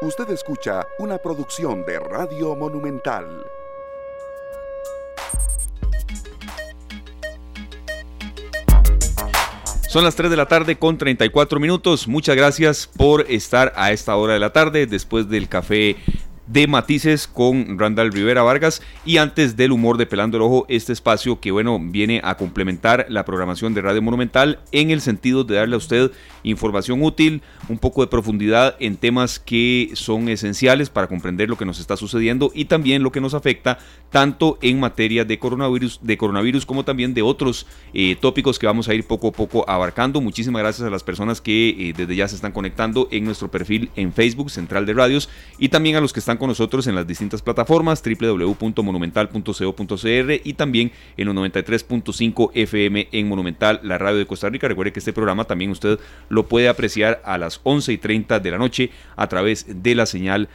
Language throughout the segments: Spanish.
Usted escucha una producción de Radio Monumental. Son las 3 de la tarde con 34 minutos. Muchas gracias por estar a esta hora de la tarde después del café de matices con Randall Rivera Vargas y antes del humor de Pelando el Ojo, este espacio que bueno viene a complementar la programación de Radio Monumental en el sentido de darle a usted información útil, un poco de profundidad en temas que son esenciales para comprender lo que nos está sucediendo y también lo que nos afecta tanto en materia de coronavirus, de coronavirus como también de otros eh, tópicos que vamos a ir poco a poco abarcando. Muchísimas gracias a las personas que eh, desde ya se están conectando en nuestro perfil en Facebook Central de Radios y también a los que están con nosotros en las distintas plataformas www.monumental.co.cr y también en los 93.5 FM en Monumental, la radio de Costa Rica. Recuerde que este programa también usted lo puede apreciar a las 11 y 30 de la noche a través de la señal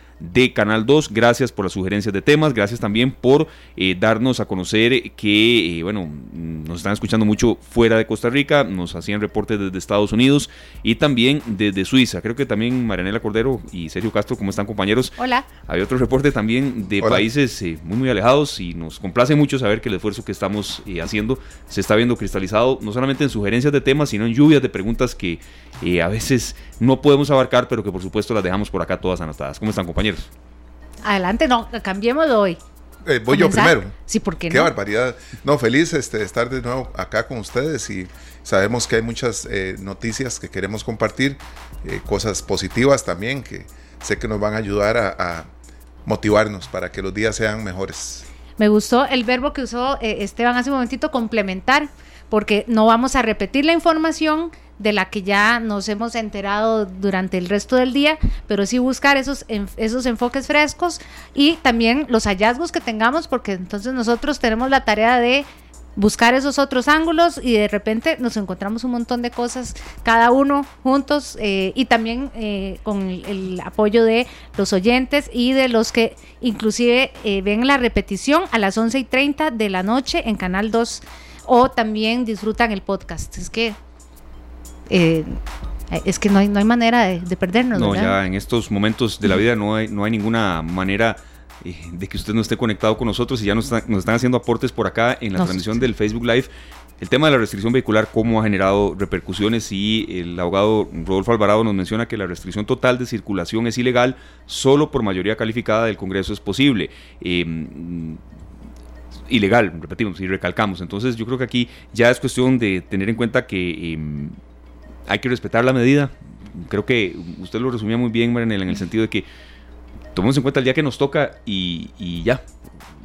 Canal 2. Gracias por las sugerencias de temas, gracias también por eh, darnos a conocer que, eh, bueno, nos están escuchando mucho fuera de Costa Rica, nos hacían reportes desde Estados Unidos y también desde Suiza. Creo que también Marianela Cordero y Sergio Castro, como están compañeros? Hola. Hay otro reporte también de países eh, muy, muy alejados y nos complace mucho saber que el esfuerzo que estamos haciendo se está viendo cristalizado, no solamente en sugerencias de temas, sino en lluvias de preguntas que a veces no podemos abarcar, pero que por supuesto las dejamos por acá todas anotadas. ¿Cómo están compañeros? Adelante, no, cambiemos de hoy. Eh, voy yo primero. Sí, porque qué barbaridad. No, feliz este, de estar de nuevo acá con ustedes y sabemos que hay muchas eh, noticias que queremos compartir, eh, cosas positivas también que sé que nos van a ayudar a, motivarnos para que los días sean mejores. Me gustó el verbo que usó Esteban hace un momentito, complementar, porque no vamos a repetir la información, de la que ya nos hemos enterado durante el resto del día, pero sí buscar esos, esos enfoques frescos y también los hallazgos que tengamos, porque entonces nosotros tenemos la tarea de buscar esos otros ángulos y de repente nos encontramos un montón de cosas cada uno juntos eh, y también eh, con el, apoyo de los oyentes y de los que inclusive eh, ven la repetición a las 11 y 30 de la noche en Canal 2 o también disfrutan el podcast. Es que eh, es que no hay, no hay manera de, perdernos. No, ya en estos momentos de la vida no hay, no hay ninguna manera eh, de que usted no esté conectado con nosotros y ya nos, nos están haciendo aportes por acá en la transmisión del Facebook Live. El tema de la restricción vehicular, cómo ha generado repercusiones y el abogado Rodolfo Alvarado nos menciona que la restricción total de circulación es ilegal, solo por mayoría calificada del Congreso es posible. Em, ilegal, repetimos y recalcamos. Entonces yo creo que aquí ya es cuestión de tener en cuenta que em, hay que respetar la medida. Creo que usted lo resumía muy bien, Maranel, en el sentido de que tomemos en cuenta el día que nos toca y, ya.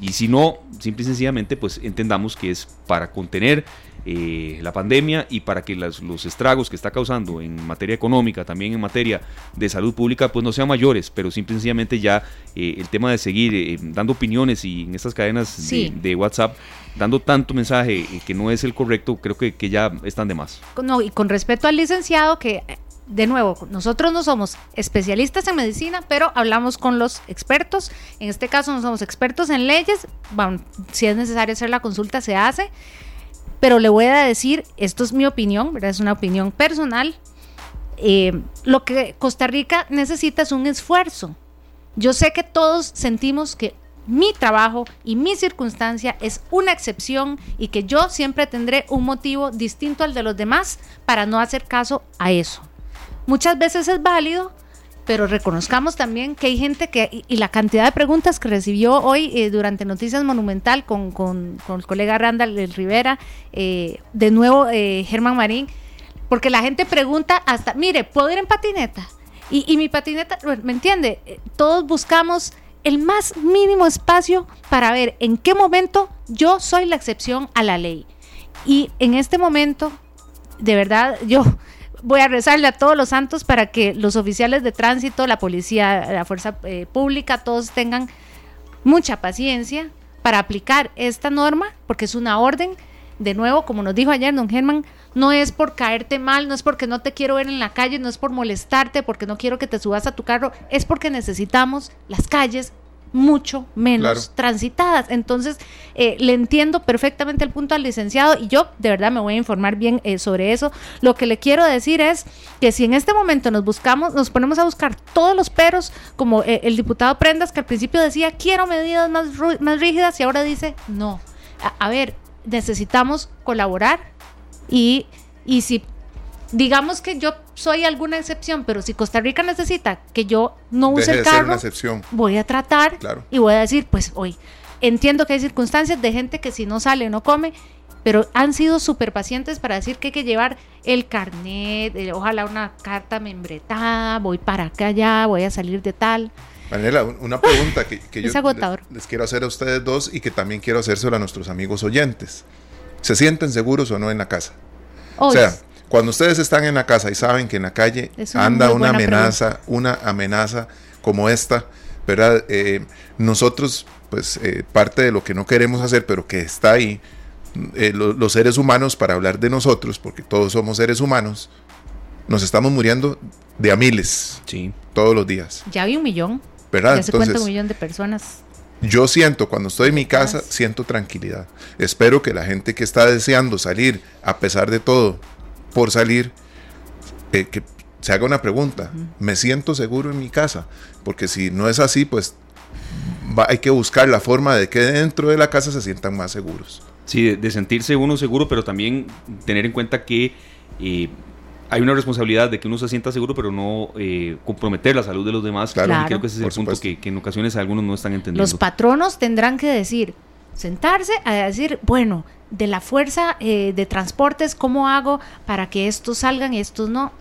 Y si no, simple y sencillamente, pues entendamos que es para contener eh, la pandemia y para que los estragos que está causando en materia económica, también en materia de salud pública, pues no sean mayores, pero simple y sencillamente ya eh, el tema de seguir eh, dando opiniones y en estas cadenas de, WhatsApp dando tanto mensaje que no es el correcto, creo que, que ya están de más. No, y con respecto al licenciado, que de nuevo, nosotros no somos especialistas en medicina, pero hablamos con los expertos. En este caso no somos expertos en leyes. si es necesario hacer la consulta, se hace. Pero le voy a decir, esto es mi opinión, es una opinión personal. Eh, lo que Costa Rica necesita es un esfuerzo. Yo sé que todos sentimos que mi trabajo y mi circunstancia es una excepción y que yo siempre tendré un motivo distinto al de los demás para no hacer caso a eso. Muchas veces es válido, pero reconozcamos también que hay gente que, y, la cantidad de preguntas que recibió hoy eh, durante Noticias Monumental con, con, el colega Randall Rivera, eh, de nuevo eh, Germán Marín, porque la gente pregunta hasta, mire, ¿puedo ir en patineta? Y, y mi patineta, ¿me entiende? Todos buscamos el más mínimo espacio para ver en qué momento yo soy la excepción a la ley. Y en este momento, de verdad, yo voy a rezarle a todos los santos para que los oficiales de tránsito, la policía, la fuerza eh, pública, todos tengan mucha paciencia para aplicar esta norma, porque es una orden. De nuevo, como nos dijo ayer don Germán, no es por caerte mal, no es porque no te quiero ver en la calle, no es por molestarte, porque no quiero que te subas a tu carro, es porque necesitamos las calles mucho menos transitadas. Entonces, eh, le entiendo perfectamente el punto al licenciado y yo de verdad me voy a informar bien eh, sobre eso. Lo que le quiero decir es que si en este momento nos buscamos, nos ponemos a buscar todos los peros, como eh, el diputado Prendas, que al principio decía quiero medidas más, más rígidas y ahora dice no. a ver, necesitamos colaborar y, y si digamos que yo soy alguna excepción, pero si Costa Rica necesita que yo no use el carro, voy a tratar y voy a decir, pues hoy entiendo que hay circunstancias de gente que si no sale no come, pero han sido súper pacientes para decir que hay que llevar el carnet, eh, ojalá una carta membretada, voy para acá ya, voy a salir de tal. Manela, una pregunta que, yo les, quiero hacer a ustedes dos y que también quiero hacérselo a nuestros amigos oyentes. ¿Se sienten seguros o no en la casa? o sea, cuando ustedes están en la casa y saben que en la calle anda una amenaza, una amenaza como esta, ¿verdad? Eh, nosotros, pues eh, parte de lo que no queremos hacer, pero que está ahí, eh, los seres humanos, para hablar de nosotros, porque todos somos seres humanos, nos estamos muriendo de a miles sí. todos los días. Ya hay un millón. ¿Verdad? Ya se cuenta un millón de personas. Yo siento, cuando estoy en mi casa, siento tranquilidad. Espero que la gente que está deseando salir, a pesar de todo, por salir, eh, que se haga una pregunta. ¿Me siento seguro en mi casa? Porque si no es así, pues hay que buscar la forma de que dentro de la casa se sientan más seguros. Sí, de, sentirse uno seguro, pero también tener en cuenta que eh, hay una responsabilidad de que uno se sienta seguro, pero no eh, comprometer la salud de los demás. Claro, y creo que ese es el punto que, que, en ocasiones algunos no están entendiendo. Los patronos tendrán que decir, sentarse a decir, bueno, de la fuerza eh, de transportes, ¿cómo hago para que estos salgan y estos no?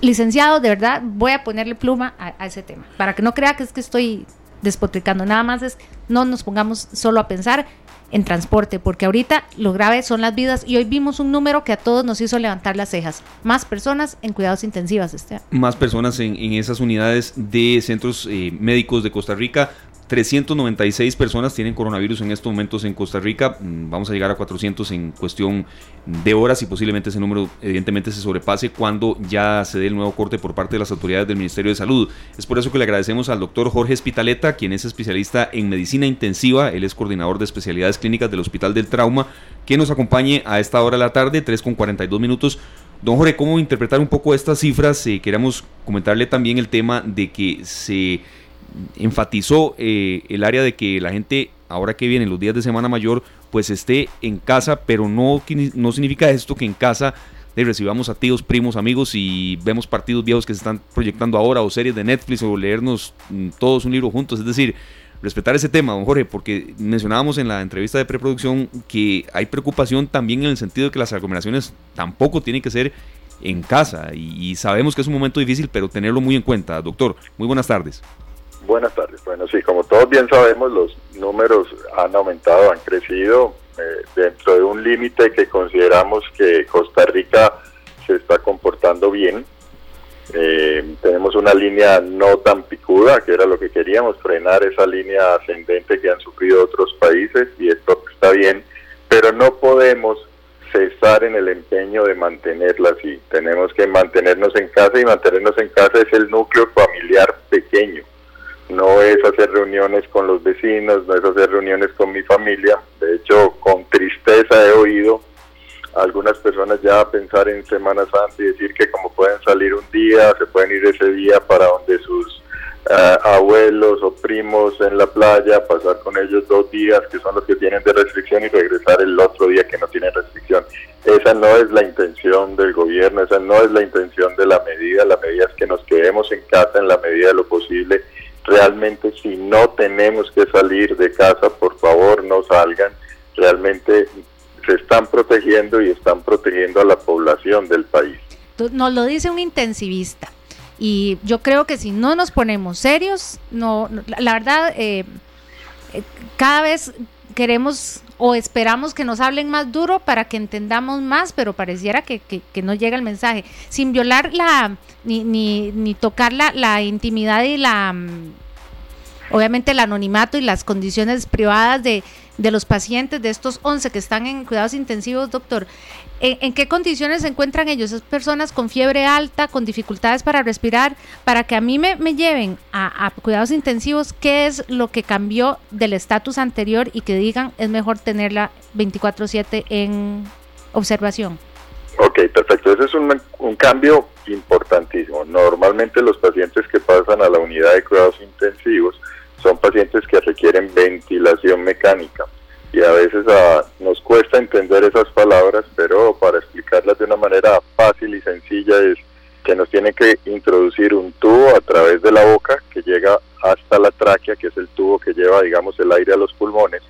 Licenciado, de verdad, voy a ponerle pluma a, ese tema, para que no crea que es que estoy despotricando, nada más es no nos pongamos solo a pensar en transporte, porque ahorita lo grave son las vidas y hoy vimos un número que a todos nos hizo levantar las cejas. Más personas en cuidados intensivas, este. Más personas en, esas unidades de centros eh, médicos de Costa Rica. 396 personas tienen coronavirus en estos momentos en Costa Rica. Mm, vamos a llegar a 400 en cuestión de horas y posiblemente ese número evidentemente se sobrepase cuando ya se dé el nuevo corte por parte de las autoridades del Ministerio de Salud. Es por eso que le agradecemos al doctor Jorge Espitaleta, quien es especialista en medicina intensiva. Él es coordinador de especialidades clínicas del Hospital del Trauma, que nos acompañe a esta hora de la tarde, 3 con 42 minutos. Don Jorge, ¿cómo interpretar un poco estas cifras? Eh, queremos comentarle también el tema de que se enfatizó eh, el área de que la gente, ahora que vienen los días de Semana Mayor, pues esté en casa, pero no, no significa esto que en casa le recibamos a tíos, primos, amigos y vemos partidos viejos que se están proyectando ahora o series de Netflix o leernos mm, todos un libro juntos. Es decir, respetar ese tema, don Jorge, porque mencionábamos en la entrevista de preproducción que hay preocupación también en el sentido de que las aglomeraciones tampoco tienen que ser en casa y sabemos que es un momento difícil, pero tenerlo muy en cuenta. Doctor, muy buenas tardes. Buenas tardes. Bueno, sí, como todos bien sabemos, los números han aumentado, han crecido eh, dentro de un límite que consideramos que Costa Rica se está comportando bien. Eh, tenemos una línea no tan picuda, que era lo que queríamos, frenar esa línea ascendente que han sufrido otros países, y esto está bien, pero no podemos cesar en el empeño de mantenerla así. Tenemos que mantenernos en casa y mantenernos en casa es el núcleo familiar pequeño no es hacer reuniones con los vecinos, no es hacer reuniones con mi familia. De hecho, con tristeza he oído a algunas personas ya pensar en Semana Santa y decir que como pueden salir un día, se pueden ir ese día para donde sus eh, abuelos o primos en la playa, pasar con ellos dos días, que son los que tienen de restricción, y regresar el otro día que no tienen restricción. Esa no es la intención del gobierno, esa no es la intención de la medida. La medida es que nos quedemos en casa en la medida de lo posible realmente si no tenemos que salir de casa, por favor no salgan, realmente se están protegiendo y están protegiendo a la población del país. Nos lo dice un intensivista y yo creo que si no nos ponemos serios, no, la verdad, eh, eh, cada vez queremos o esperamos que nos hablen más duro para que entendamos más, pero pareciera que, que, no llega el mensaje, sin violar la, ni, ni, ni tocar la, la intimidad y la, mm, obviamente el anonimato y las condiciones privadas de, de los pacientes, de estos 11 que están en cuidados intensivos, doctor, ¿en, qué condiciones se encuentran ellos? ¿Es personas con fiebre alta, con dificultades para respirar? Para que a mí me, lleven a, cuidados intensivos, ¿qué es lo que cambió del estatus anterior y que digan es mejor tenerla 24/7 en observación? Ok, perfecto. Ese es un, un cambio importantísimo. Normalmente los pacientes que pasan a la unidad de cuidados intensivos son pacientes que requieren ventilación mecánica y a veces ah, nos cuesta entender esas palabras, pero para explicarlas de una manera fácil y sencilla es que nos tienen que introducir un tubo a través de la boca que llega hasta la tráquea, que es el tubo que lleva, digamos, el aire a los pulmones,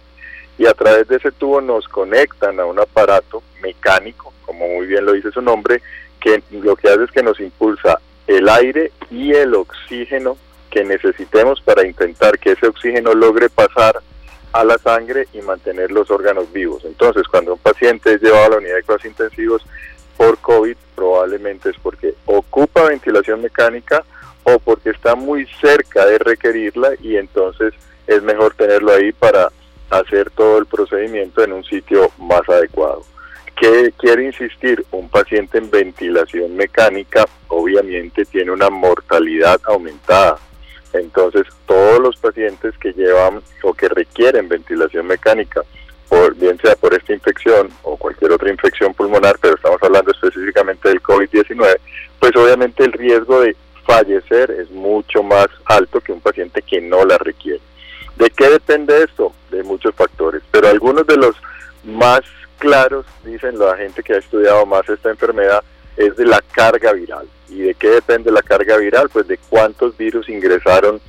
y a través de ese tubo nos conectan a un aparato mecánico, como muy bien lo dice su nombre, que lo que hace es que nos impulsa el aire y el oxígeno que necesitemos para intentar que ese oxígeno logre pasar a la sangre y mantener los órganos vivos. Entonces, cuando un paciente es llevado a la unidad de cuidados intensivos por COVID, probablemente es porque ocupa ventilación mecánica o porque está muy cerca de requerirla y entonces es mejor tenerlo ahí para hacer todo el procedimiento en un sitio más adecuado. ¿Qué quiere insistir? Un paciente en ventilación mecánica obviamente tiene una mortalidad aumentada entonces, todos los pacientes que llevan o que requieren ventilación mecánica, bien sea por esta infección o cualquier otra infección pulmonar, pero estamos hablando específicamente del COVID-19, pues obviamente el riesgo de fallecer es mucho más alto que un paciente que no la requiere. ¿De qué depende esto? De muchos factores, pero algunos de los más claros, dicen la gente que ha estudiado más esta enfermedad, es de la carga viral. ¿Y de qué depende la carga viral? Pues de cuántos virus ingresaron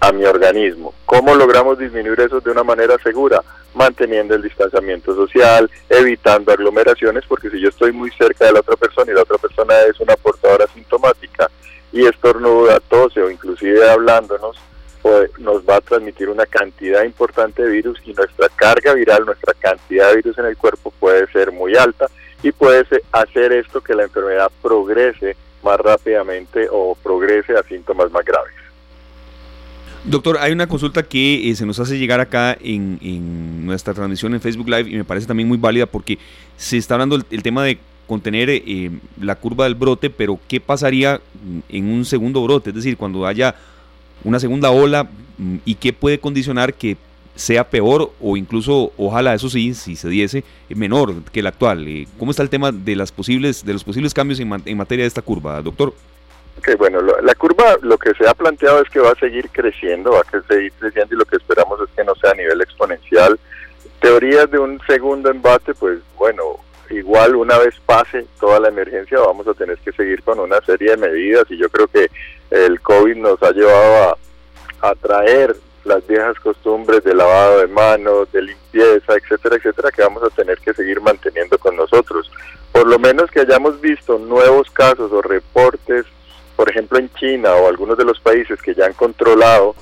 a mi organismo. ¿Cómo logramos disminuir eso de una manera segura? Manteniendo el distanciamiento social, evitando aglomeraciones, porque si yo estoy muy cerca de la otra persona y la otra persona es una portadora sintomática y estornuda, tose o inclusive hablándonos, pues nos va a transmitir una cantidad importante de virus y nuestra carga viral, nuestra cantidad de virus en el cuerpo puede ser muy alta y puede hacer esto que la enfermedad progrese más rápidamente o progrese a síntomas más graves. Doctor, hay una consulta que eh, se nos hace llegar acá en, nuestra transmisión en Facebook Live y me parece también muy válida porque se está hablando el, tema de contener eh, la curva del brote, pero ¿qué pasaría en un segundo brote? Es decir, cuando haya una segunda ola mm, y qué puede condicionar que sea peor o incluso, ojalá eso sí, si se diese, menor que el actual. Eh, ¿Cómo está el tema de, las posibles, de los posibles cambios en, materia de esta curva, doctor? Ok, bueno, la curva lo que se ha planteado es que va a seguir creciendo, va a seguir creciendo y lo que esperamos es que no sea a nivel exponencial. Teorías de un segundo embate, pues bueno, igual una vez pase toda la emergencia vamos a tener que seguir con una serie de medidas y yo creo que el COVID nos ha llevado a traer las viejas costumbres de lavado de manos, de limpieza, etcétera, etcétera, que vamos a tener que seguir manteniendo con nosotros. Por lo menos que hayamos visto nuevos casos o reportes, por ejemplo en China o algunos de los países que ya han controlado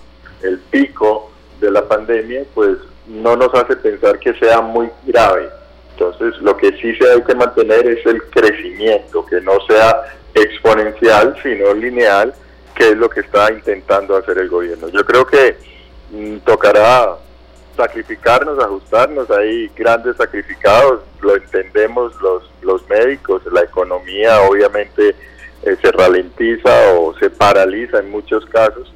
el pico de la pandemia, pues no nos hace pensar que sea muy grave. Entonces, lo que sí se hay que mantener es el crecimiento, que no sea exponencial, sino lineal, que es lo que está intentando hacer el gobierno. Yo creo que tocará sacrificarnos, ajustarnos, hay grandes sacrificados, lo entendemos los, los médicos, la economía obviamente eh, se ralentiza o se paraliza en muchos casos,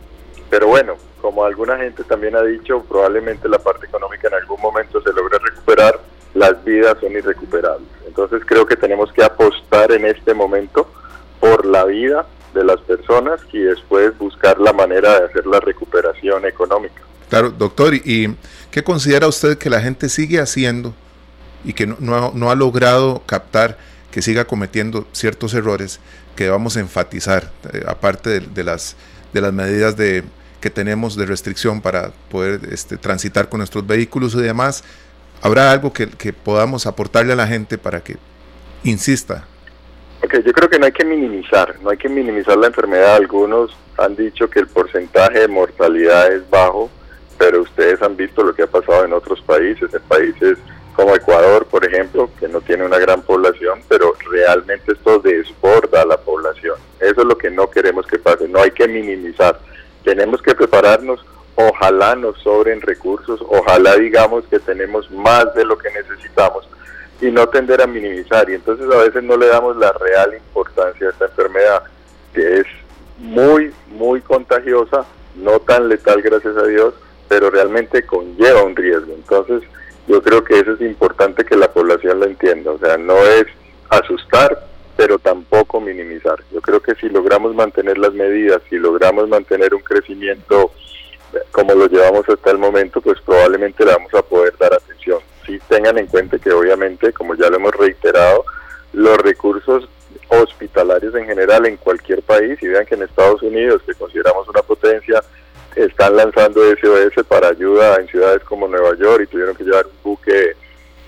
pero bueno, como alguna gente también ha dicho, probablemente la parte económica en algún momento se logre recuperar, las vidas son irrecuperables. Entonces creo que tenemos que apostar en este momento por la vida de las personas y después buscar la manera de hacer la recuperación económica. Claro, doctor, ¿y qué considera usted que la gente sigue haciendo y que no, ha, logrado captar que siga cometiendo ciertos errores que vamos a enfatizar, eh, aparte de, las, de las medidas de, que tenemos de restricción para poder este, transitar con nuestros vehículos y demás? ¿Habrá algo que, que podamos aportarle a la gente para que insista Ok, yo creo que no hay que minimizar, no hay que minimizar la enfermedad. Algunos han dicho que el porcentaje de mortalidad es bajo, pero ustedes han visto lo que ha pasado en otros países, en países como Ecuador, por ejemplo, que no tiene una gran población, pero realmente esto desborda a la población. Eso es lo que no queremos que pase, no hay que minimizar. Tenemos que prepararnos ojalá nos sobren recursos, ojalá digamos que tenemos más de lo que necesitamos y no tender a minimizar. Y entonces a veces no le damos la real importancia a esta enfermedad, que es muy, muy contagiosa, no tan letal gracias a Dios, pero realmente conlleva un riesgo. Entonces yo creo que eso es importante que la población lo entienda. O sea, no es asustar, pero tampoco minimizar. Yo creo que si logramos mantener las medidas, si logramos mantener un crecimiento como lo llevamos hasta el momento, pues probablemente le vamos a poder dar atención. Si tengan en cuenta que obviamente, como ya lo hemos reiterado, los recursos hospitalarios en general en cualquier país, y vean que en Estados Unidos, que consideramos una potencia, están lanzando SOS para ayuda en ciudades como Nueva York y tuvieron que llevar un buque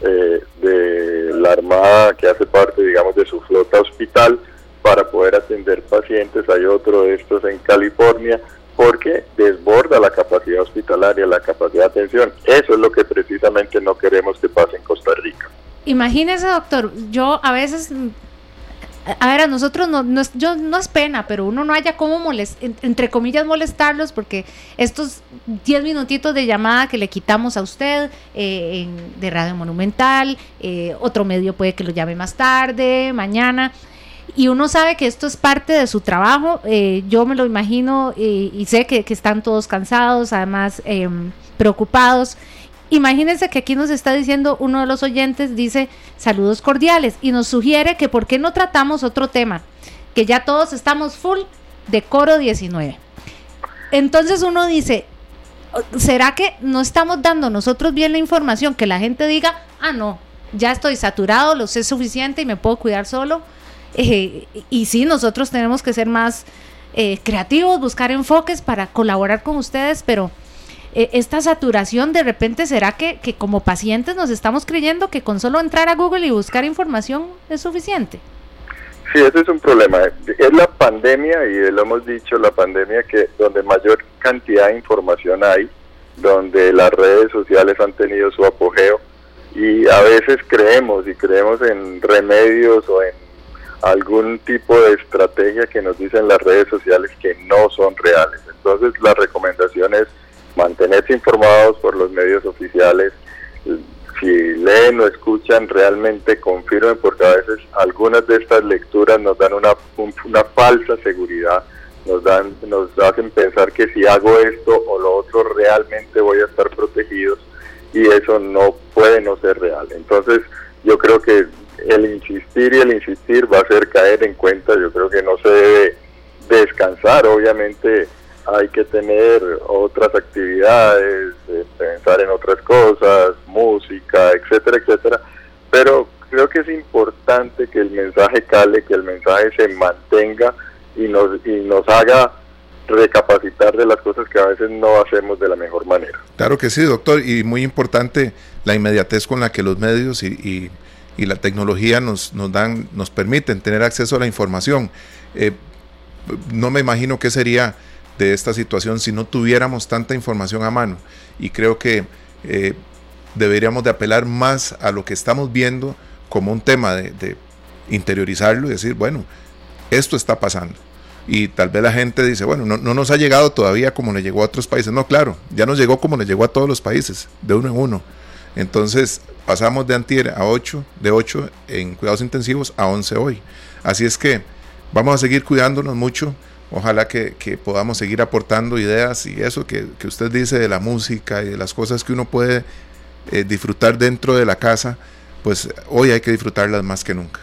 eh, de la Armada que hace parte, digamos, de su flota hospital para poder atender pacientes. Hay otro de estos en California porque desborda la capacidad hospitalaria, la capacidad de atención. Eso es lo que precisamente no queremos que pase en Costa Rica. Imagínese, doctor, yo a veces a ver, a nosotros no, no, es, yo, no es pena, pero uno no haya como molest, entre comillas molestarlos porque estos 10 minutitos de llamada que le quitamos a usted eh, de Radio Monumental, eh, otro medio puede que lo llame más tarde, mañana, y uno sabe que esto es parte de su trabajo, eh, yo me lo imagino y sé que, que, están todos cansados, además em, preocupados. Imagínense que aquí nos está diciendo uno de los oyentes, dice saludos cordiales y nos sugiere que por qué no tratamos otro tema, que ya todos estamos full de coro 19. Entonces uno dice, ¿será que no estamos dando nosotros bien la información? Que la gente diga, ah, no, ya estoy saturado, lo sé suficiente y me puedo cuidar solo. Eh, y sí, nosotros tenemos que ser más eh, creativos, buscar enfoques para colaborar con ustedes, pero eh, esta saturación de repente será que, que como pacientes nos estamos creyendo que con solo entrar a Google y buscar información es suficiente. Sí, ese es un problema. Es la pandemia, y lo hemos dicho, la pandemia que donde mayor cantidad de información hay, donde las redes sociales han tenido su apogeo, y a veces creemos, y creemos en remedios o en algún tipo de estrategia que nos dicen las redes sociales que no son reales. Entonces la recomendación es mantenerse informados por los medios oficiales. Si leen o escuchan, realmente confirmen, porque a veces algunas de estas lecturas nos dan una, una falsa seguridad, nos, dan, nos hacen pensar que si hago esto o lo otro, realmente voy a estar protegidos y eso no puede no ser real. Entonces, yo creo que el insistir y el insistir va a hacer caer en cuenta, yo creo que no se debe descansar, obviamente hay que tener otras actividades, eh, pensar en otras cosas, música, etcétera, etcétera. Pero creo que es importante que el mensaje cale, que el mensaje se mantenga y nos, y nos haga recapacitar de las cosas que a veces no hacemos de la mejor manera. Claro que sí, doctor, y muy importante la inmediatez con la que los medios y, y, la tecnología nos, nos, dan, nos permiten tener acceso a la información. Eh, no me imagino qué sería de esta situación si no tuviéramos tanta información a mano. Y creo que eh, deberíamos de apelar más a lo que estamos viendo como un tema de, interiorizarlo y decir, bueno, esto está pasando. Y tal vez la gente dice, bueno, no, no, nos ha llegado todavía como le llegó a otros países. No, claro, ya nos llegó como le llegó a todos los países, de uno en uno. Entonces pasamos de antier a 8, de 8 en cuidados intensivos a 11 hoy. Así es que vamos a seguir cuidándonos mucho ojalá que, podamos seguir aportando ideas y eso que, usted dice de la música y de las cosas que uno puede eh, disfrutar dentro de la casa, pues hoy hay que disfrutarlas más que nunca.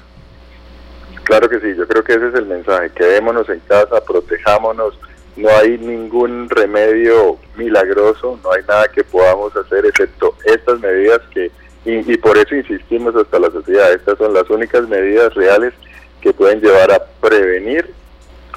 Claro que sí, yo creo que ese es el mensaje, quedémonos en casa, protejámonos, no hay ningún remedio milagroso, no hay nada que podamos hacer excepto estas medidas que, y por eso insistimos hasta la sociedad, estas son las únicas medidas reales que pueden llevar a prevenir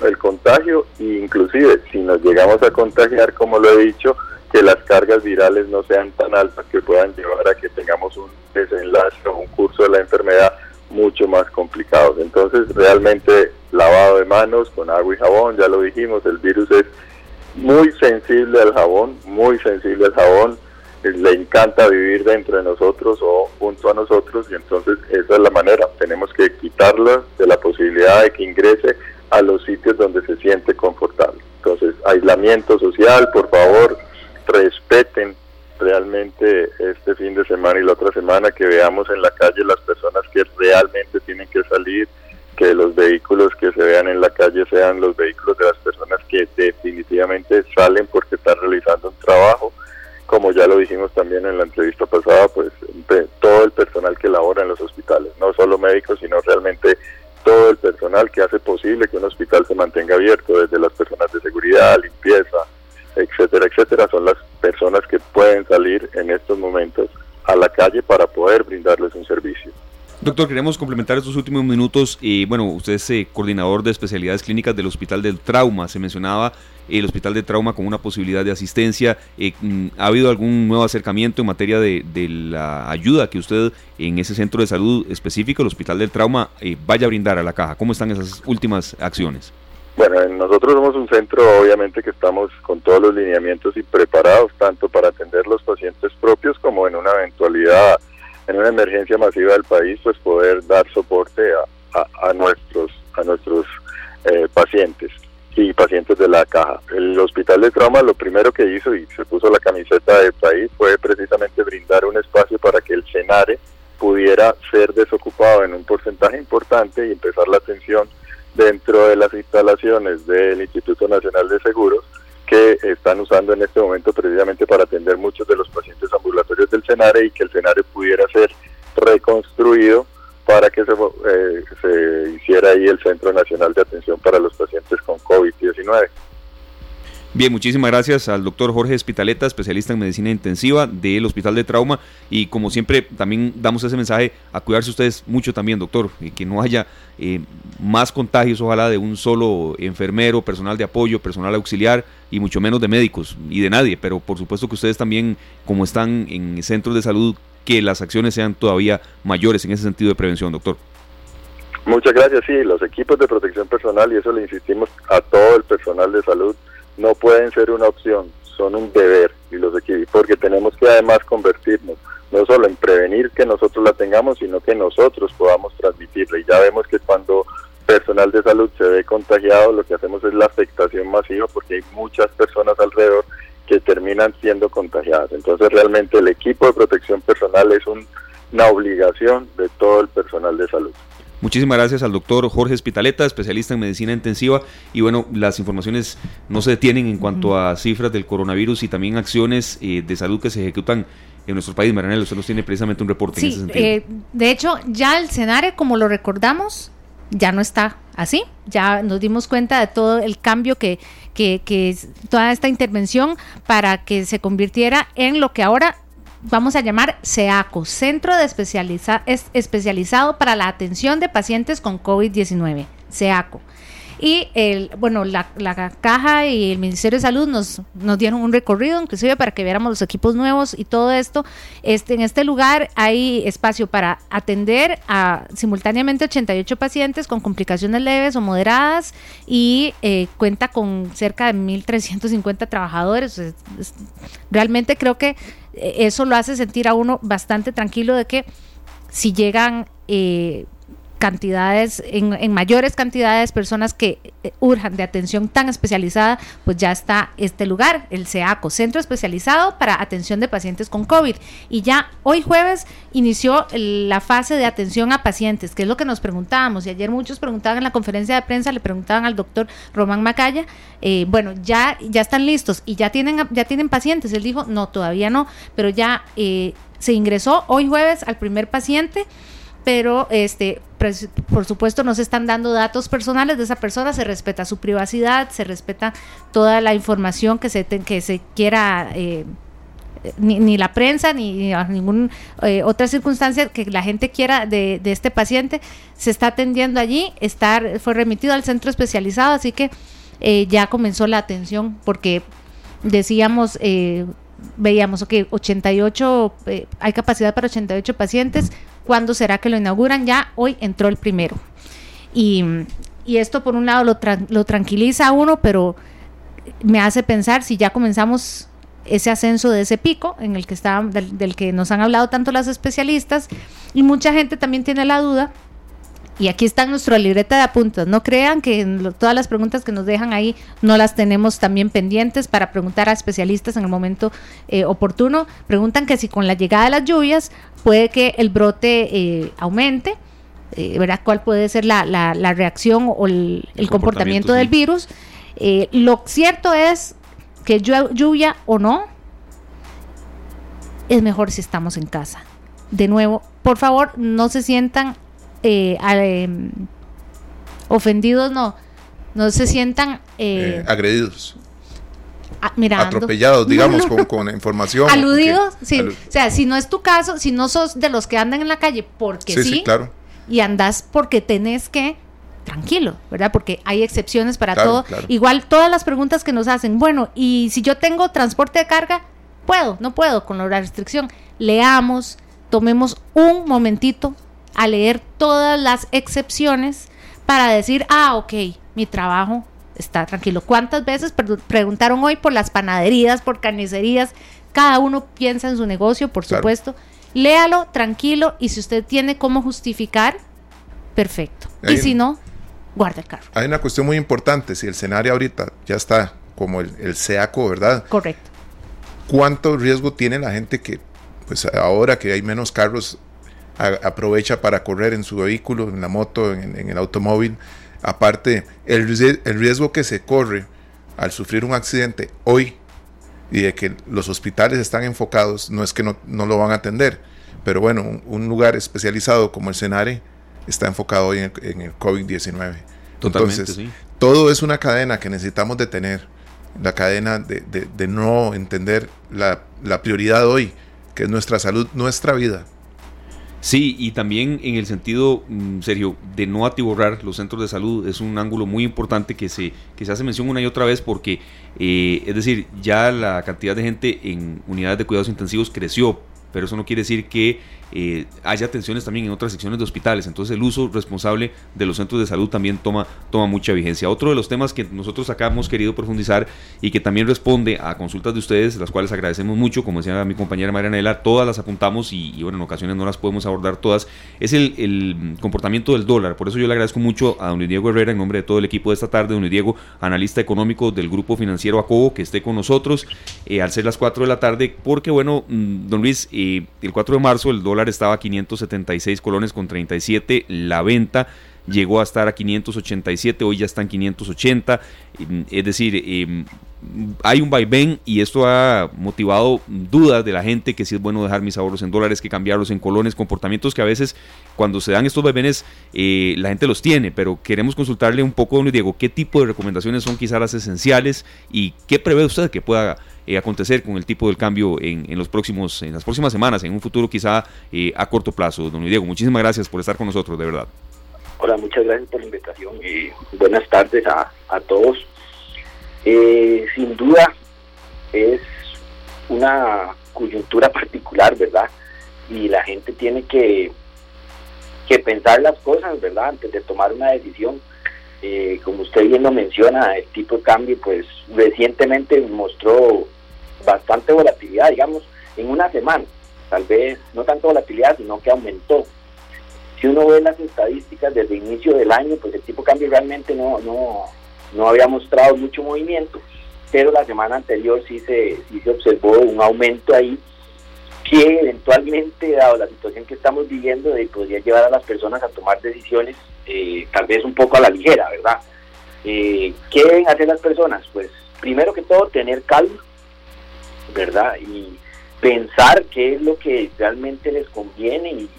el contagio e inclusive si nos llegamos a contagiar, como lo he dicho, que las cargas virales no sean tan altas que puedan llevar a que tengamos un desenlace o un curso de la enfermedad mucho más complicado. Entonces, realmente lavado de manos con agua y jabón, ya lo dijimos, el virus es muy sensible al jabón, muy sensible al jabón, le encanta vivir dentro de nosotros o junto a nosotros y entonces esa es la manera, tenemos que quitarla de la posibilidad de que ingrese a los sitios donde se siente confortable. Entonces, aislamiento social, por favor, respeten realmente este fin de semana y la otra semana, que veamos en la calle las personas que realmente tienen que salir, que los vehículos que se vean en la calle sean los vehículos de las personas que definitivamente salen porque están realizando un trabajo. Como ya lo dijimos también en la entrevista pasada, pues todo el personal que labora en los hospitales, no solo médicos, sino realmente todo el personal que hace posible que un hospital se mantenga abierto, desde las personas de seguridad, limpieza, etcétera, etcétera, son las personas que pueden salir en estos momentos a la calle para poder brindarles un servicio. Doctor, queremos complementar estos últimos minutos. y bueno, usted es eh, coordinador de especialidades clínicas del Hospital del Trauma. Se mencionaba el Hospital de Trauma con una posibilidad de asistencia. Eh, mm, ¿Ha habido algún nuevo acercamiento en materia de, la ayuda que usted en ese centro de salud específico, el Hospital del Trauma, eh, vaya a brindar a la caja? ¿Cómo están esas últimas acciones? Bueno, nosotros somos un centro, obviamente, que estamos con todos los lineamientos y preparados tanto para atender los pacientes propios como en una eventualidad en una emergencia masiva del país, pues poder dar soporte a, nuestros a nuestros eh, pacientes y pacientes de la caja. El hospital de trauma lo primero que hizo y se puso la camiseta del país fue precisamente brindar un espacio para que el CENARE pudiera ser desocupado en un porcentaje importante y empezar la atención dentro de las instalaciones del Instituto Nacional de Seguros que están usando en este momento precisamente para atender muchos de los pacientes ambulatorios del CENARE y que el CENARE pudiera ser reconstruido para que se, eh, hiciera ahí el Centro Nacional de Atención para los Pacientes con COVID-19. Bien, muchísimas gracias al doctor Jorge Espitaleta, especialista en medicina intensiva del Hospital de Trauma. Y como siempre, también damos ese mensaje a cuidarse ustedes mucho también, doctor, y que no haya eh, más contagios, ojalá, de un solo enfermero, personal de apoyo, personal auxiliar y mucho menos de médicos y de nadie. Pero por supuesto que ustedes también, como están en centros de salud, que las acciones sean todavía mayores en ese sentido de prevención, doctor. Muchas gracias. Sí, los equipos de protección personal, y eso le insistimos a todo el personal de salud no pueden ser una opción, son un deber y los porque tenemos que además convertirnos no solo en prevenir que nosotros la tengamos, sino que nosotros podamos transmitirla. Y ya vemos que cuando personal de salud se ve contagiado, lo que hacemos es la afectación masiva porque hay muchas personas alrededor que terminan siendo contagiadas. Entonces realmente el equipo de protección personal es una obligación de todo el personal de salud. Muchísimas gracias al doctor Jorge Espitaleta, especialista en medicina intensiva. Y bueno, las informaciones no se detienen en cuanto a cifras del coronavirus y también acciones eh, de salud que se ejecutan en nuestro país. Maranel, usted nos tiene precisamente un reporte en ese sentido. Eh, de hecho, ya el escenario, como lo recordamos, ya no está así. Ya nos dimos cuenta de todo el cambio que, que, que toda esta intervención para que se convirtiera en lo que ahora vamos a llamar CEACO, Centro de Especializa Especializado para la Atención de Pacientes con COVID-19, CEACO. Y el, bueno, la, caja y el Ministerio de Salud nos, nos dieron un recorrido, inclusive para que viéramos los equipos nuevos y todo esto. Este, en este lugar hay espacio para atender a simultáneamente 88 pacientes con complicaciones leves o moderadas y eh, cuenta con cerca de 1.350 trabajadores. realmente creo que eh, eso lo hace sentir a uno bastante tranquilo de que si llegan eh, cantidades, en, mayores cantidades, personas que eh, urjan de atención tan especializada, pues ya está este lugar, el CEACO, Centro Especializado para Atención de Pacientes con COVID. Y ya hoy jueves inició la fase de atención a pacientes, que es lo que nos preguntábamos. Y ayer muchos preguntaban en la conferencia de prensa, le preguntaban al doctor Román Macaya, eh, bueno, ya, ya están listos y ya tienen, ya tienen pacientes. Él dijo, no, todavía no, pero ya eh, se ingresó hoy jueves al primer paciente pero este por supuesto no se están dando datos personales de esa persona, se respeta su privacidad, se respeta toda la información que se que se quiera eh, ni, la prensa ni, ninguna eh, otra circunstancia que la gente quiera de, este paciente. Se está atendiendo allí, estar fue remitido al centro especializado, así que eh, ya comenzó la atención porque decíamos veíamos, ok, 88, hay capacidad para 88 pacientes, ¿Cuándo será que lo inauguran? Ya hoy entró el primero. Y, esto por un lado lo, lo tranquiliza a uno, pero me hace pensar si ya comenzamos ese ascenso de ese pico en el que está, del, que nos han hablado tanto las especialistas y mucha gente también tiene la duda y aquí está nuestra libreta de apuntes. No crean que todas las preguntas que nos dejan ahí no las tenemos también pendientes para preguntar a especialistas en el momento eh, oportuno. Preguntan que si con la llegada de las lluvias puede que el brote eh, aumente. Eh, ¿verdad? ¿Cuál puede ser la, reacción o el, comportamiento, del virus? lo cierto es que lluvia o no, es mejor si estamos en casa. De nuevo, por favor, no se sientan eh, em, ofendidos, no, no se sientan eh, eh, agredidos. atropellados, digamos, con, con, información. Aludidos, sí. o sea, si no es tu caso, si no sos de los que andan en la calle porque sí, claro. y andas porque tenés que, tranquilo, ¿verdad? Porque hay excepciones para todo. Igual todas las preguntas que nos hacen, bueno, y si yo tengo transporte de carga, puedo, no puedo con la restricción. Leamos, tomemos un momentito a leer todas las excepciones para decir, ah, ok, mi trabajo está tranquilo. ¿Cuántas veces preguntaron hoy por las panaderías, por carnicerías? Cada uno piensa en su negocio, por supuesto. Léalo tranquilo y si usted tiene cómo justificar, perfecto. y si no, guarda el carro. Hay una cuestión muy importante, si el escenario ahorita ya está como el, el SEACO, ¿verdad? Correcto. ¿Cuánto riesgo tiene la gente que, pues ahora que hay menos carros aprovecha para correr en su vehículo, en la moto, en, el automóvil. Aparte, el, el, riesgo que se corre al sufrir un accidente hoy y de que los hospitales están enfocados, no es que no, lo van a atender, pero bueno, un, lugar especializado como el Senare está enfocado hoy en el, COVID-19. Entonces, todo es una cadena que necesitamos detener, la cadena de, no entender la, la prioridad hoy, que es nuestra salud, nuestra vida. Sí, y también en el sentido, mm, Sergio, de no atiborrar los centros de salud es un ángulo muy importante que se, que se hace mención una y otra vez porque, eh, es decir, ya la cantidad de gente en unidades de cuidados intensivos creció, pero eso no quiere decir que eh, haya tensiones también en otras secciones de hospitales. Entonces el uso responsable de los centros de salud también toma, toma mucha vigencia. Otro de los temas que nosotros acá hemos querido profundizar y que también responde a consultas de ustedes, las cuales agradecemos mucho, como decía mi compañera Marianela, todas las apuntamos y, bueno, en ocasiones no las podemos abordar todas, es el, comportamiento del dólar. Por eso yo le agradezco mucho a don Diego Herrera en nombre de todo el equipo de esta tarde, don Diego, analista económico del grupo financiero ACOBO, que esté con nosotros eh, al ser las 4 de la tarde, porque bueno, mm, don Luis, eh, el 4 de marzo el dólar estaba a 576 colones con 37, la venta llegó a estar a 587, hoy ya están 580, mm, es decir, em, hay un vaivén y esto ha motivado dudas de la gente que si es bueno dejar mis ahorros en dólares que cambiarlos en colones, comportamientos que a veces cuando se dan estos vaivenes eh, la gente los tiene, pero queremos consultarle un poco, don Diego, qué tipo de recomendaciones son quizás las esenciales y qué prevé usted que pueda eh, acontecer con el tipo del cambio en, los próximos, en las próximas semanas, en un futuro quizá eh, a corto plazo. Don Diego, muchísimas gracias por estar con nosotros, de verdad. Hola, muchas gracias por la invitación y buenas tardes a, a todos. Eh, sin duda es una coyuntura particular, ¿verdad? Y la gente tiene que, que pensar las cosas, ¿verdad? Antes de tomar una decisión. Eh, como usted bien lo menciona, el tipo de cambio, pues recientemente mostró bastante volatilidad, digamos, en una semana. Tal vez no tanto volatilidad, sino que aumentó. Si uno ve las estadísticas desde inicio del año, pues el tipo de cambio realmente no, no, no había mostrado mucho movimiento, pero la semana anterior sí se, sí se observó un aumento ahí que eventualmente, dado la situación que estamos viviendo, podría llevar a las personas a tomar decisiones eh, tal vez un poco a la ligera, ¿verdad? Eh, ¿Qué deben hacer las personas? Pues primero que todo tener calma, ¿verdad? Y pensar qué es lo que realmente les conviene y,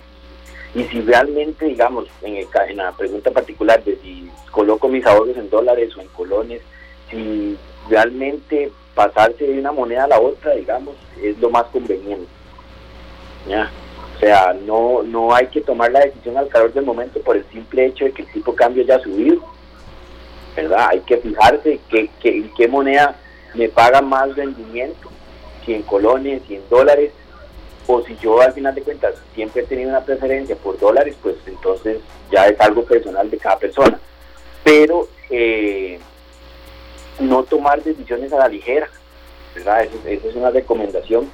y si realmente, digamos, en, el, en la pregunta particular de si coloco mis ahorros en dólares o en colones, si realmente pasarse de una moneda a la otra, digamos, es lo más conveniente. ¿ya? O sea, no, no hay que tomar la decisión al calor del momento por el simple hecho de que el tipo de cambio ya ha subido. ¿verdad? Hay que fijarse que, en qué moneda me paga más rendimiento, si en colones, si en dólares, o si yo al final de cuentas siempre he tenido una preferencia por dólares, pues entonces ya es algo personal de cada persona. Pero eh, no tomar decisiones a la ligera, ¿verdad? Esa, es una recomendación.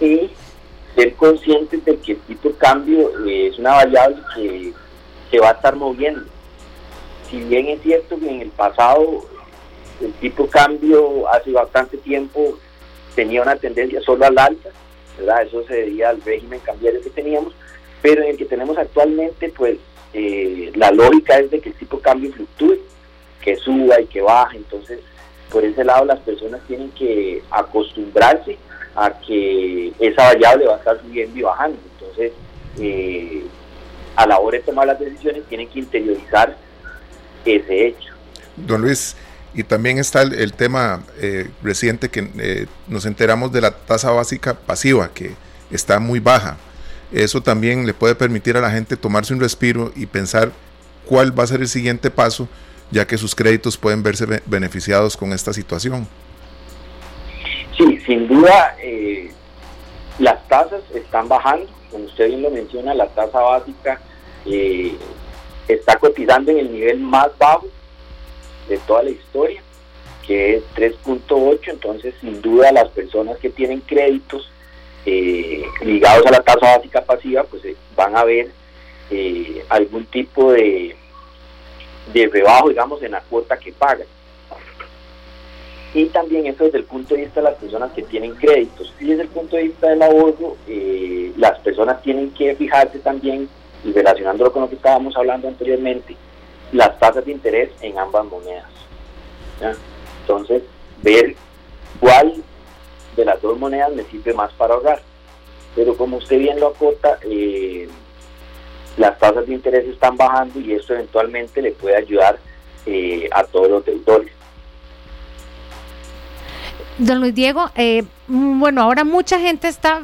Y ser conscientes de que el tipo de cambio eh, es una variable que, se va a estar moviendo. Si bien es cierto que en el pasado el tipo de cambio hace bastante tiempo tenía una tendencia solo al alza, Eso se debía al régimen cambiario que teníamos, pero en el que tenemos actualmente, pues eh, la lógica es de que el tipo de cambio fluctúe, que suba y que baje, entonces por ese lado las personas tienen que acostumbrarse a que esa variable va a estar subiendo y bajando, entonces eh, a la hora de tomar las decisiones tienen que interiorizar ese hecho. Don Luis, y también está el, tema eh, reciente que eh, nos enteramos de la tasa básica pasiva, que está muy baja. Eso también le puede permitir a la gente tomarse un respiro y pensar cuál va a ser el siguiente paso, ya que sus créditos pueden verse beneficiados con esta situación. Sí, sin duda, eh, las tasas están bajando. Como usted bien lo menciona, la tasa básica está cotizando en el nivel más bajo de toda la historia, que es 3.8, entonces sin duda las personas que tienen créditos eh, ligados a la tasa básica pasiva, pues eh, van a ver eh, algún tipo de, de rebajo, digamos, en la cuota que pagan. Y también eso desde el punto de vista de las personas que tienen créditos. Y desde el punto de vista del ahorro, las personas tienen que fijarse también, y relacionándolo con lo que estábamos hablando anteriormente, las tasas de interés en ambas monedas. Entonces, ver cuál de las dos monedas me sirve más para ahorrar. Pero como usted bien lo acota, eh, las tasas de interés están bajando y esto eventualmente le puede ayudar eh, a todos los deudores. Don Luis Diego, eh, mm, bueno, ahora mucha gente está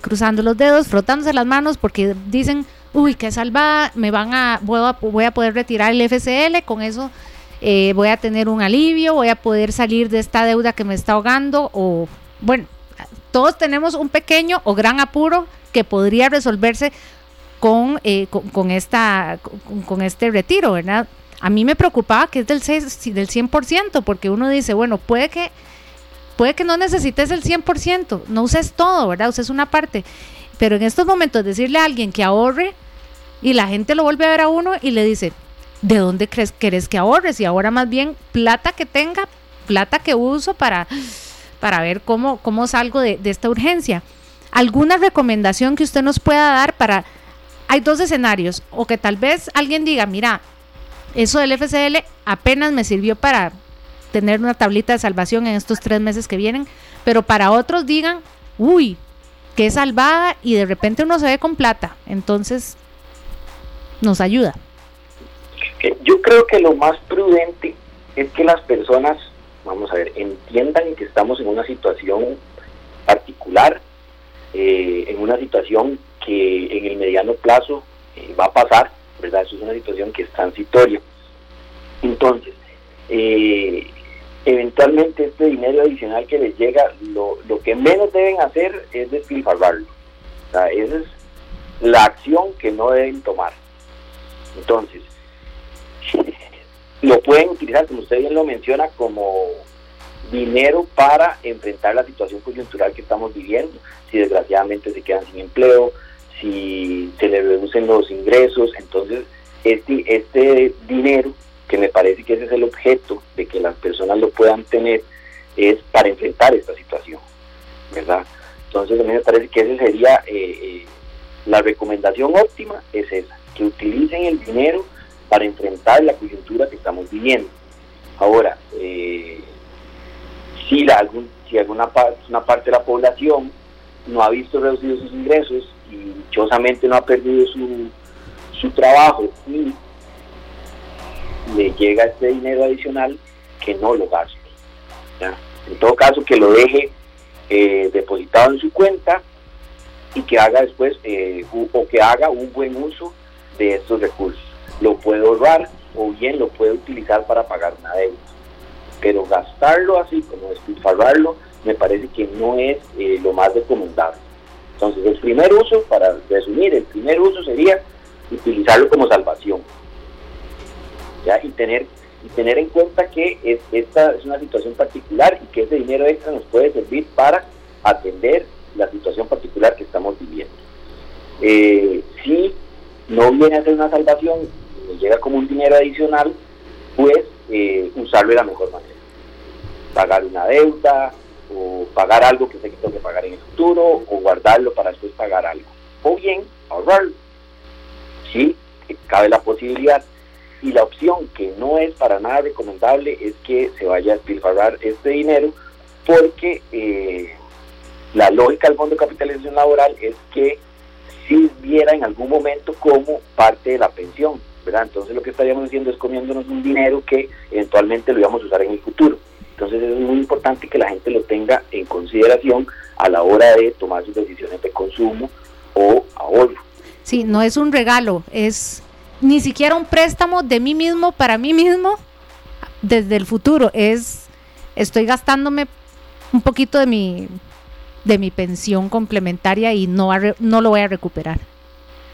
cruzando los dedos, frotándose las manos porque dicen, uy, qué salvada, me van a voy, a, voy a poder retirar el FCL, con eso eh, voy a tener un alivio, voy a poder salir de esta deuda que me está ahogando, o bueno, todos tenemos un pequeño o gran apuro que podría resolverse con, eh, con, esta, con, este retiro, ¿verdad? A mí me preocupaba que es del, 6, del 100%, porque uno dice, bueno, puede que, puede que no necesites el 100%, no uses todo, ¿verdad? Uses una parte. Pero en estos momentos decirle a alguien que ahorre y la gente lo vuelve a ver a uno y le dice, ¿de dónde crees querés que ahorres? Y ahora más bien plata que tenga, plata que uso para, para ver cómo, cómo salgo de, esta urgencia. ¿Alguna recomendación que usted nos pueda dar para... Hay dos escenarios, o que tal vez alguien diga, mira, eso del FCL apenas me sirvió para tener una tablita de salvación en estos tres meses que vienen, pero para otros digan, uy, que salvada y de repente uno se ve con plata. Entonces, nos ayuda. Yo creo que lo más prudente es que las personas, vamos a ver, entiendan que estamos en una situación particular, eh, en una situación que en el mediano plazo eh, va a pasar, ¿verdad? Eso es una situación que es transitoria. Entonces, eh, eventualmente este dinero adicional que les llega, lo, lo que menos deben hacer es despilfarrarlo. Esa es la acción que no deben tomar. Entonces, lo pueden utilizar, como usted bien lo menciona, como dinero para enfrentar la situación coyuntural que estamos viviendo, si desgraciadamente se quedan sin empleo, si se les reducen los ingresos, entonces este, este dinero que me parece que ese es el objeto de que las personas lo puedan tener, es para enfrentar esta situación, ¿verdad? Entonces a mí me parece que esa sería eh, eh, la recomendación óptima, es esa, que utilicen el dinero para enfrentar la coyuntura que estamos viviendo. Ahora, eh, si, la, algún, si alguna una parte de la población no ha visto reducidos sus ingresos y dichosamente no ha perdido su, su trabajo y le llega este dinero adicional que no lo gaste. En todo caso, que lo deje eh, depositado en su cuenta y que haga después eh, o que haga un buen uso de estos recursos. Lo puede ahorrar o bien lo puede utilizar para pagar una deuda. Pero gastarlo así, como despilfarrarlo, me parece que no es eh, lo más recomendable. Entonces, el primer uso, para resumir, el primer uso sería utilizarlo como salvación. Y tener y tener en cuenta que es, esta es una situación particular y que ese dinero extra nos puede servir para atender la situación particular que estamos viviendo. Eh, si no viene a ser una salvación, llega como un dinero adicional, pues eh, usarlo de la mejor manera. Pagar una deuda o pagar algo que sé que tengo que pagar en el futuro o guardarlo para después pagar algo. O bien ahorrarlo. Sí, cabe la posibilidad. Y la opción que no es para nada recomendable es que se vaya a despilfarrar este dinero porque eh, la lógica del Fondo de Capitalización Laboral es que sirviera en algún momento como parte de la pensión, ¿verdad? Entonces lo que estaríamos haciendo es comiéndonos un dinero que eventualmente lo íbamos a usar en el futuro. Entonces es muy importante que la gente lo tenga en consideración a la hora de tomar sus decisiones de consumo o ahorro. Sí, no es un regalo, es ni siquiera un préstamo de mí mismo para mí mismo desde el futuro, es estoy gastándome un poquito de mi de mi pensión complementaria y no, no lo voy a recuperar.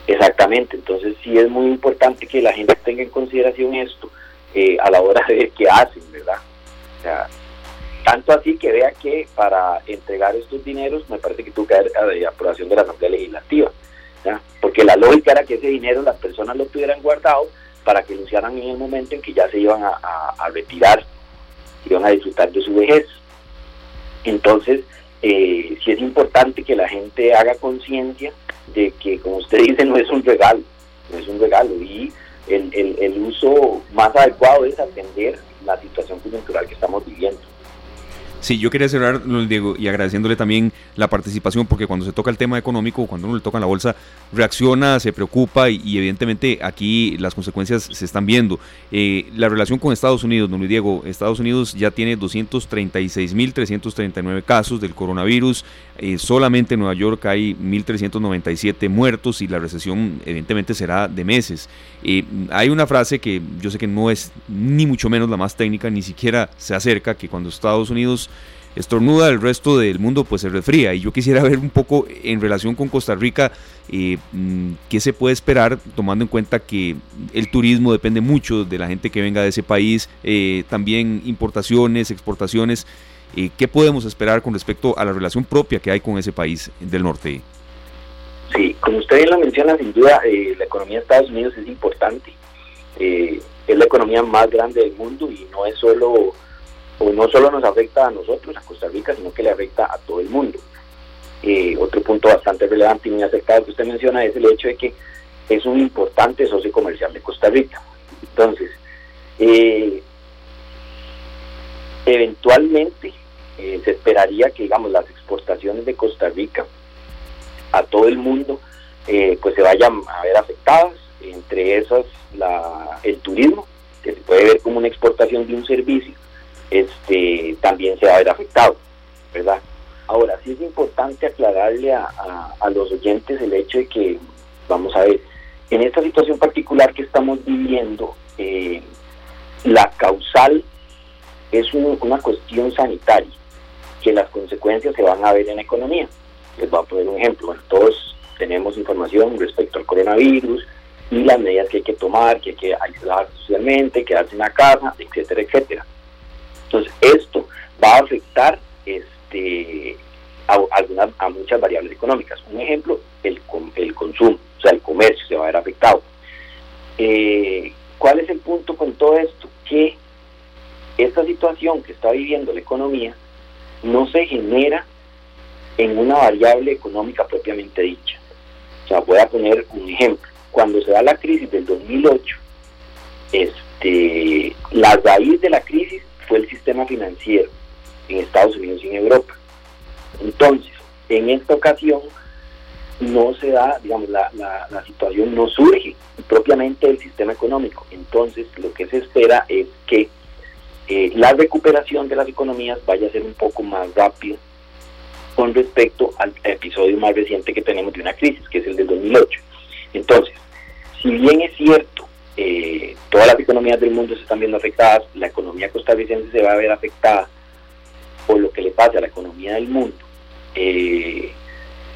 Exactamente, entonces sí es muy importante que la gente tenga en consideración esto eh, a la hora de qué hacen, ¿verdad? O sea, tanto así que vea que para entregar estos dineros me parece que tuvo que haber eh, aprobación de la Asamblea Legislativa, porque la lógica era que ese dinero las personas lo tuvieran guardado para que lo en el momento en que ya se iban a, a, a retirar, iban a disfrutar de su vejez. Entonces, eh, sí es importante que la gente haga conciencia de que, como usted dice, no es un regalo, no es un regalo y el, el, el uso más adecuado es atender la situación coyuntural que estamos viviendo. Sí, yo quería cerrar, Diego, y agradeciéndole también la participación, porque cuando se toca el tema económico, cuando uno le toca la bolsa, reacciona, se preocupa y, evidentemente aquí las consecuencias se están viendo. Eh, la relación con Estados Unidos, don Luis Diego, Estados Unidos ya tiene 236.339 casos del coronavirus, eh, solamente en Nueva York hay 1.397 muertos y la recesión evidentemente será de meses. Eh, hay una frase que yo sé que no es ni mucho menos la más técnica, ni siquiera se acerca, que cuando Estados Unidos estornuda, el resto del mundo pues se resfría. Y yo quisiera ver un poco en relación con Costa Rica eh, mm, qué se puede esperar tomando en cuenta que el turismo depende mucho de la gente que venga de ese país, eh, también importaciones, exportaciones. Eh, ¿Qué podemos esperar con respecto a la relación propia que hay con ese país del norte? Sí, como usted bien lo menciona, sin duda la economía de Estados Unidos es importante. es la economía más grande del mundo y no es solo o no solo nos afecta a nosotros, a Costa Rica, sino que le afecta a todo el mundo. Eh, otro punto bastante relevante y muy acercado que usted menciona es el hecho de que es un importante socio comercial de Costa Rica. Entonces, eh, eventualmente eh, se esperaría que, digamos, las exportaciones de Costa Rica a todo el mundo, pues se vayan a ver afectadas, entre esas la, el turismo, que se puede ver como una exportación de un servicio, este, también se va a ver afectado, ¿verdad? Ahora, sí es importante aclararle a, los oyentes el hecho de que, vamos a ver, en esta situación particular que estamos viviendo, eh, la causal es una cuestión sanitaria, que las consecuencias se van a ver en la economía. Les voy a poner un ejemplo. Bueno, todos tenemos información respecto al coronavirus y las medidas que hay que tomar, que hay que aislar socialmente, quedarse en la casa, etcétera, etcétera. Entonces, esto va a afectar este, a, algunas, a muchas variables económicas. Un ejemplo, el, el consumo, o sea, el comercio se va a ver afectado. Eh, ¿Cuál es el punto con todo esto? Que esta situación que está viviendo la economía no se genera en una variable económica propiamente dicha. O sea, voy a poner un ejemplo. Cuando se da la crisis del 2008, este, la raíz de la crisis fue el sistema financiero en Estados Unidos y en Europa. Entonces, en esta ocasión no se da, digamos, la, situación no surge propiamente del sistema económico. Entonces, lo que se espera es que eh, la recuperación de las economías vaya a ser un poco más rápida con respecto al episodio más reciente que tenemos de una crisis, que es el del 2008. Entonces, si bien es cierto eh, todas las economías del mundo se están viendo afectadas, la economía costarricense se va a ver afectada por lo que le pasa a la economía del mundo. Eh,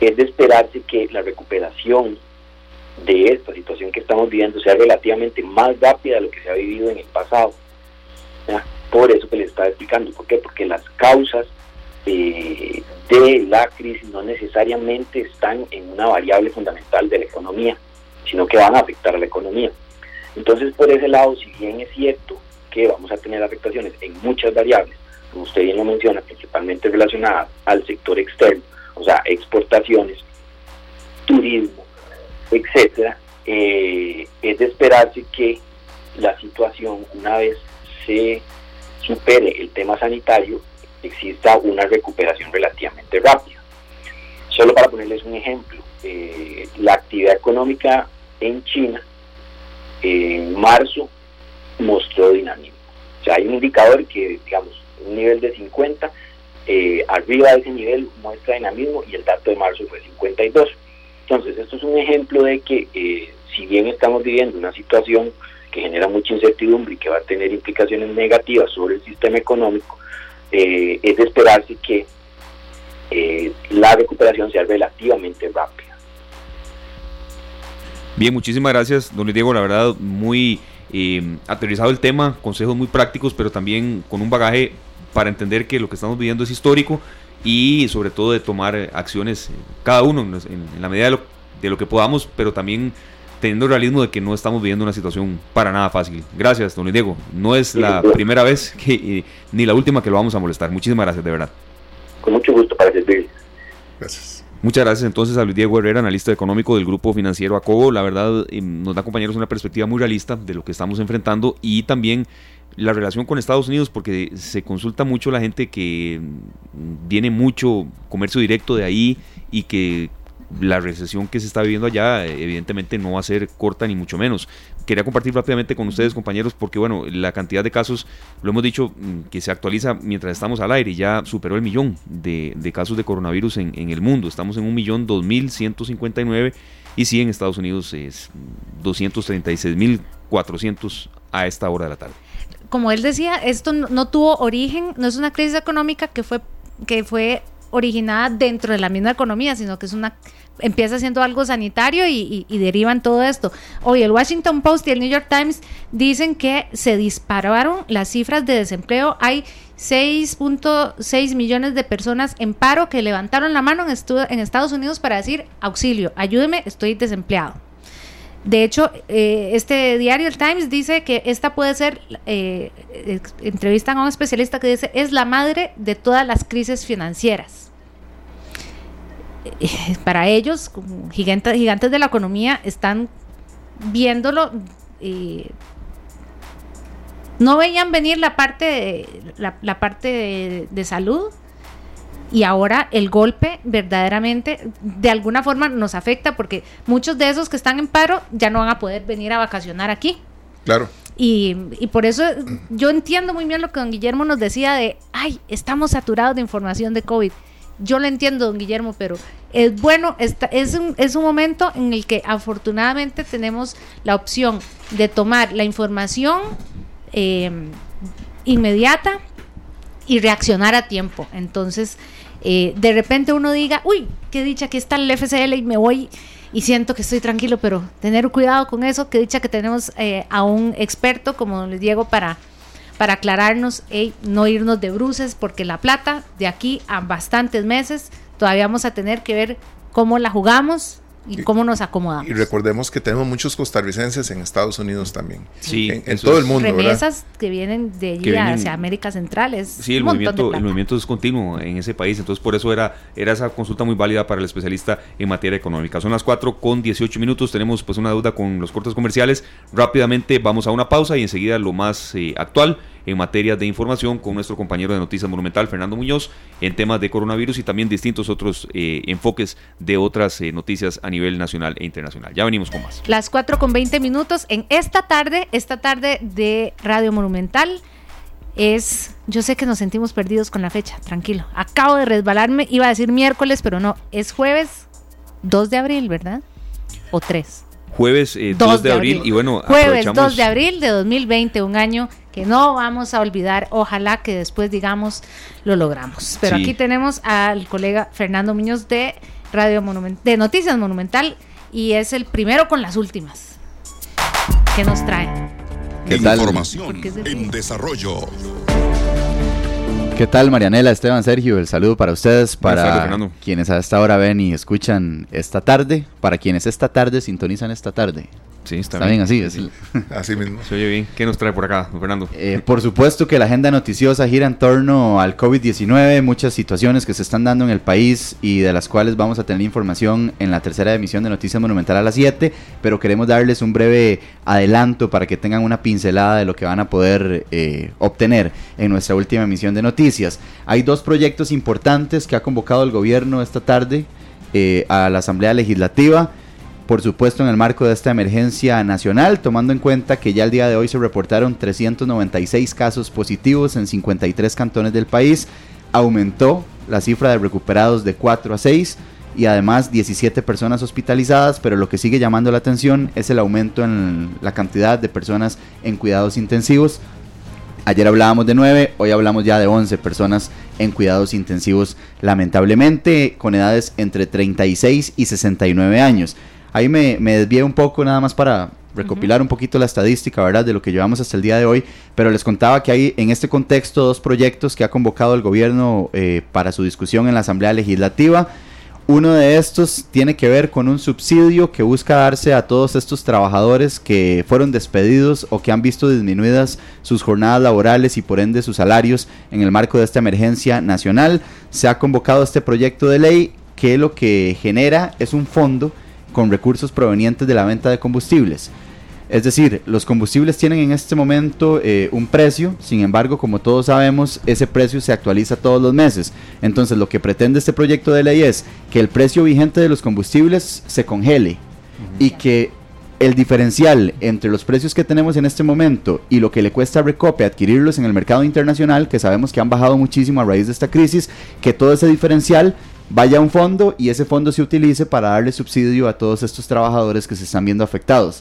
es de esperarse que la recuperación de esta situación que estamos viviendo sea relativamente más rápida de lo que se ha vivido en el pasado. Por eso que les estaba explicando. ¿Por qué? Porque las causas eh, de la crisis no necesariamente están en una variable fundamental de la economía, sino que van a afectar a la economía. Entonces, por ese lado, si bien es cierto que vamos a tener afectaciones en muchas variables, como usted bien lo menciona, principalmente relacionadas al sector externo, o sea, exportaciones, turismo, etcétera, eh, es de esperarse que la situación, una vez se supere el tema sanitario, exista una recuperación relativamente rápida. Solo para ponerles un ejemplo, eh, la actividad económica en China en marzo mostró dinamismo. O sea, hay un indicador que, digamos, un nivel de 50, eh, arriba de ese nivel muestra dinamismo y el dato de marzo fue 52. Entonces, esto es un ejemplo de que eh, si bien estamos viviendo una situación que genera mucha incertidumbre y que va a tener implicaciones negativas sobre el sistema económico, eh, es de esperarse que la recuperación sea relativamente rápida. Bien, muchísimas gracias, don Luis Diego. La verdad, muy eh, aterrizado el tema, consejos muy prácticos, pero también con un bagaje para entender que lo que estamos viviendo es histórico y sobre todo de tomar acciones, eh, cada uno en, la medida de lo, de lo que podamos, pero también teniendo el realismo de que no estamos viviendo una situación para nada fácil. Gracias, don Luis Diego. No es la primera vez que, eh, ni la última que lo vamos a molestar. Muchísimas gracias, de verdad. Con mucho gusto para servir. Gracias. Muchas gracias entonces a Luis Diego Herrera, analista económico del grupo financiero ACOBO. La verdad em, nos da compañeros una perspectiva muy realista de lo que estamos enfrentando y también la relación con Estados Unidos porque se consulta mucho la gente que mm, viene mucho comercio directo de ahí y que la recesión que se está viviendo allá evidentemente no va a ser corta ni mucho menos. Quería compartir rápidamente con ustedes compañeros porque bueno, la cantidad de casos, lo hemos dicho, mm, que se actualiza mientras estamos al aire, ya superó el millón de, casos de coronavirus en, el mundo. Estamos en un millón dos mil ciento cincuenta y nueve y sí en Estados Unidos es 236 mil 400 a esta hora de la tarde. Como él decía, esto no, tuvo origen, no es una crisis económica que fue que fue originada dentro de la misma economía, sino que es una empieza siendo algo sanitario y, derivan todo esto. Hoy el Washington Post y el New York Times dicen que se dispararon las cifras de desempleo. Hay 6.6 millones de personas en paro que levantaron la mano en, en, Estados Unidos para decir auxilio, ayúdeme, estoy desempleado. De hecho, eh, este diario, el Times, dice que esta puede ser, eh, entrevistan a un especialista que dice, es la madre de todas las crisis financieras. Eh, para ellos, gigantes, gigantes de la economía, están viéndolo. Eh, no veían venir la parte de, la, parte de, salud y ahora el golpe verdaderamente de alguna forma nos afecta porque muchos de esos que están en paro ya no van a poder venir a vacacionar aquí. Claro. Y, y, por eso yo entiendo muy bien lo que don Guillermo nos decía de, ay, estamos saturados de información de COVID yo lo entiendo, don Guillermo, pero es bueno, es, un, es un momento en el que afortunadamente tenemos la opción de tomar la información em, inmediata y reaccionar a tiempo. Entonces, eh, de repente uno diga, uy, qué dicha que está el FCL y me voy y siento que estoy tranquilo, pero tener cuidado con eso, qué dicha que tenemos eh, a un experto como don Diego para para aclararnos y no irnos de bruces, porque la plata de aquí a bastantes meses todavía vamos a tener que ver cómo la jugamos y cómo nos acomodamos. Y recordemos que tenemos muchos costarricenses en Estados Unidos también. Sí, en, todo el mundo. Remesas que vienen de allí hacia América Central. sí, el movimiento, el movimiento es continuo en ese país. Entonces, por eso era, era esa consulta muy válida para el especialista en materia económica. Son las 4 con 18 minutos. Tenemos pues una duda con los cortes comerciales. Rápidamente vamos a una pausa y enseguida lo más eh, actual en materia de información con nuestro compañero de Noticias Monumental, Fernando Muñoz, en temas de coronavirus y también distintos otros eh, enfoques de otras eh, noticias a nivel nacional e internacional. Ya venimos con más. Las 4 con 20 minutos en esta tarde, esta tarde de Radio Monumental. Es, yo sé que nos sentimos perdidos con la fecha, tranquilo. Acabo de resbalarme, iba a decir miércoles, pero no, es jueves 2 de abril, ¿verdad? O 3 jueves 2 eh, de, abril. y bueno, jueves 2 de abril de 2020, un año que no vamos a olvidar, ojalá que después digamos lo logramos. Pero aquí tenemos al colega Fernando Muñoz de Radio Monumental, de Noticias Monumental y es el primero con las últimas. ¿Qué nos trae? ¿Qué tal? Información en desarrollo. ¿Qué tal, Marianela, Esteban, Sergio? El saludo para ustedes, para quienes a esta hora ven y escuchan esta tarde, para quienes esta tarde sintonizan esta tarde. Sí, está, está bien. así. Así mismo. Se oye bien. ¿Qué nos trae por acá, Fernando? Eh, por supuesto que la agenda noticiosa gira en torno al COVID-19, muchas situaciones que se están dando en el país y de las cuales vamos a tener información en la tercera emisión de Noticias Monumental a las 7, pero queremos darles un breve adelanto para que tengan una pincelada de lo que van a poder eh, obtener en nuestra última emisión de noticias. Hay dos proyectos importantes que ha convocado el gobierno esta tarde eh, a la Asamblea Legislativa por supuesto en el marco de esta emergencia nacional, tomando en cuenta que ya el día de hoy se reportaron 396 casos positivos en 53 cantones del país, aumentó la cifra de recuperados de 4 a 6 y además 17 personas hospitalizadas, pero lo que sigue llamando la atención es el aumento en la cantidad de personas en cuidados intensivos. Ayer hablábamos de 9, hoy hablamos ya de 11 personas en cuidados intensivos, lamentablemente con edades entre 36 y 69 años. Ahí me, me desvié un poco nada más para recopilar un poquito la estadística, ¿verdad? De lo que llevamos hasta el día de hoy, pero les contaba que hay en este contexto dos proyectos que ha convocado el gobierno eh, para su discusión en la Asamblea Legislativa. Uno de estos tiene que ver con un subsidio que busca darse a todos estos trabajadores que fueron despedidos o que han visto disminuidas sus jornadas laborales y por ende sus salarios en el marco de esta emergencia nacional. Se ha convocado este proyecto de ley que lo que genera es un fondo con recursos provenientes de la venta de combustibles. Es decir, los combustibles tienen en este momento eh, un precio, sin embargo, como todos sabemos, ese precio se actualiza todos los meses. Entonces, lo que pretende este proyecto de ley es que el precio vigente de los combustibles se congele y que el diferencial entre los precios que tenemos en este momento y lo que le cuesta a Recope adquirirlos en el mercado internacional, que sabemos que han bajado muchísimo a raíz de esta crisis, que todo ese diferencial vaya un fondo y ese fondo se utilice para darle subsidio a todos estos trabajadores que se están viendo afectados.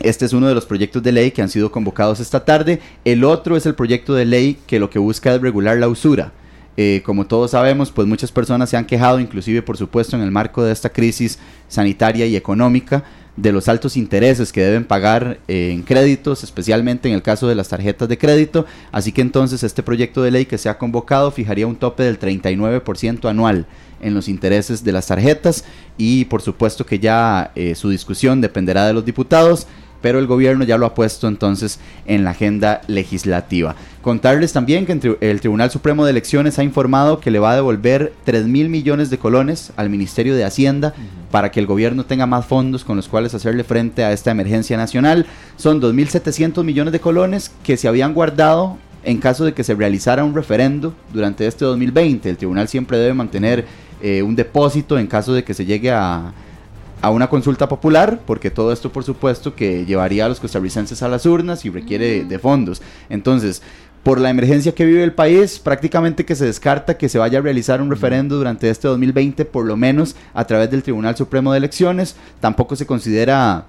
Este es uno de los proyectos de ley que han sido convocados esta tarde. El otro es el proyecto de ley que lo que busca es regular la usura. Eh, como todos sabemos, pues muchas personas se han quejado, inclusive por supuesto en el marco de esta crisis sanitaria y económica, de los altos intereses que deben pagar eh, en créditos, especialmente en el caso de las tarjetas de crédito. Así que entonces este proyecto de ley que se ha convocado fijaría un tope del 39% anual en los intereses de las tarjetas y por supuesto que ya eh, su discusión dependerá de los diputados pero el gobierno ya lo ha puesto entonces en la agenda legislativa. Contarles también que el Tribunal Supremo de Elecciones ha informado que le va a devolver 3 mil millones de colones al Ministerio de Hacienda para que el gobierno tenga más fondos con los cuales hacerle frente a esta emergencia nacional. Son 2.700 millones de colones que se habían guardado en caso de que se realizara un referendo durante este 2020. El tribunal siempre debe mantener eh, un depósito en caso de que se llegue a a una consulta popular, porque todo esto por supuesto que llevaría a los costarricenses a las urnas y requiere de fondos. Entonces, por la emergencia que vive el país, prácticamente que se descarta que se vaya a realizar un referendo durante este 2020, por lo menos a través del Tribunal Supremo de Elecciones. Tampoco se considera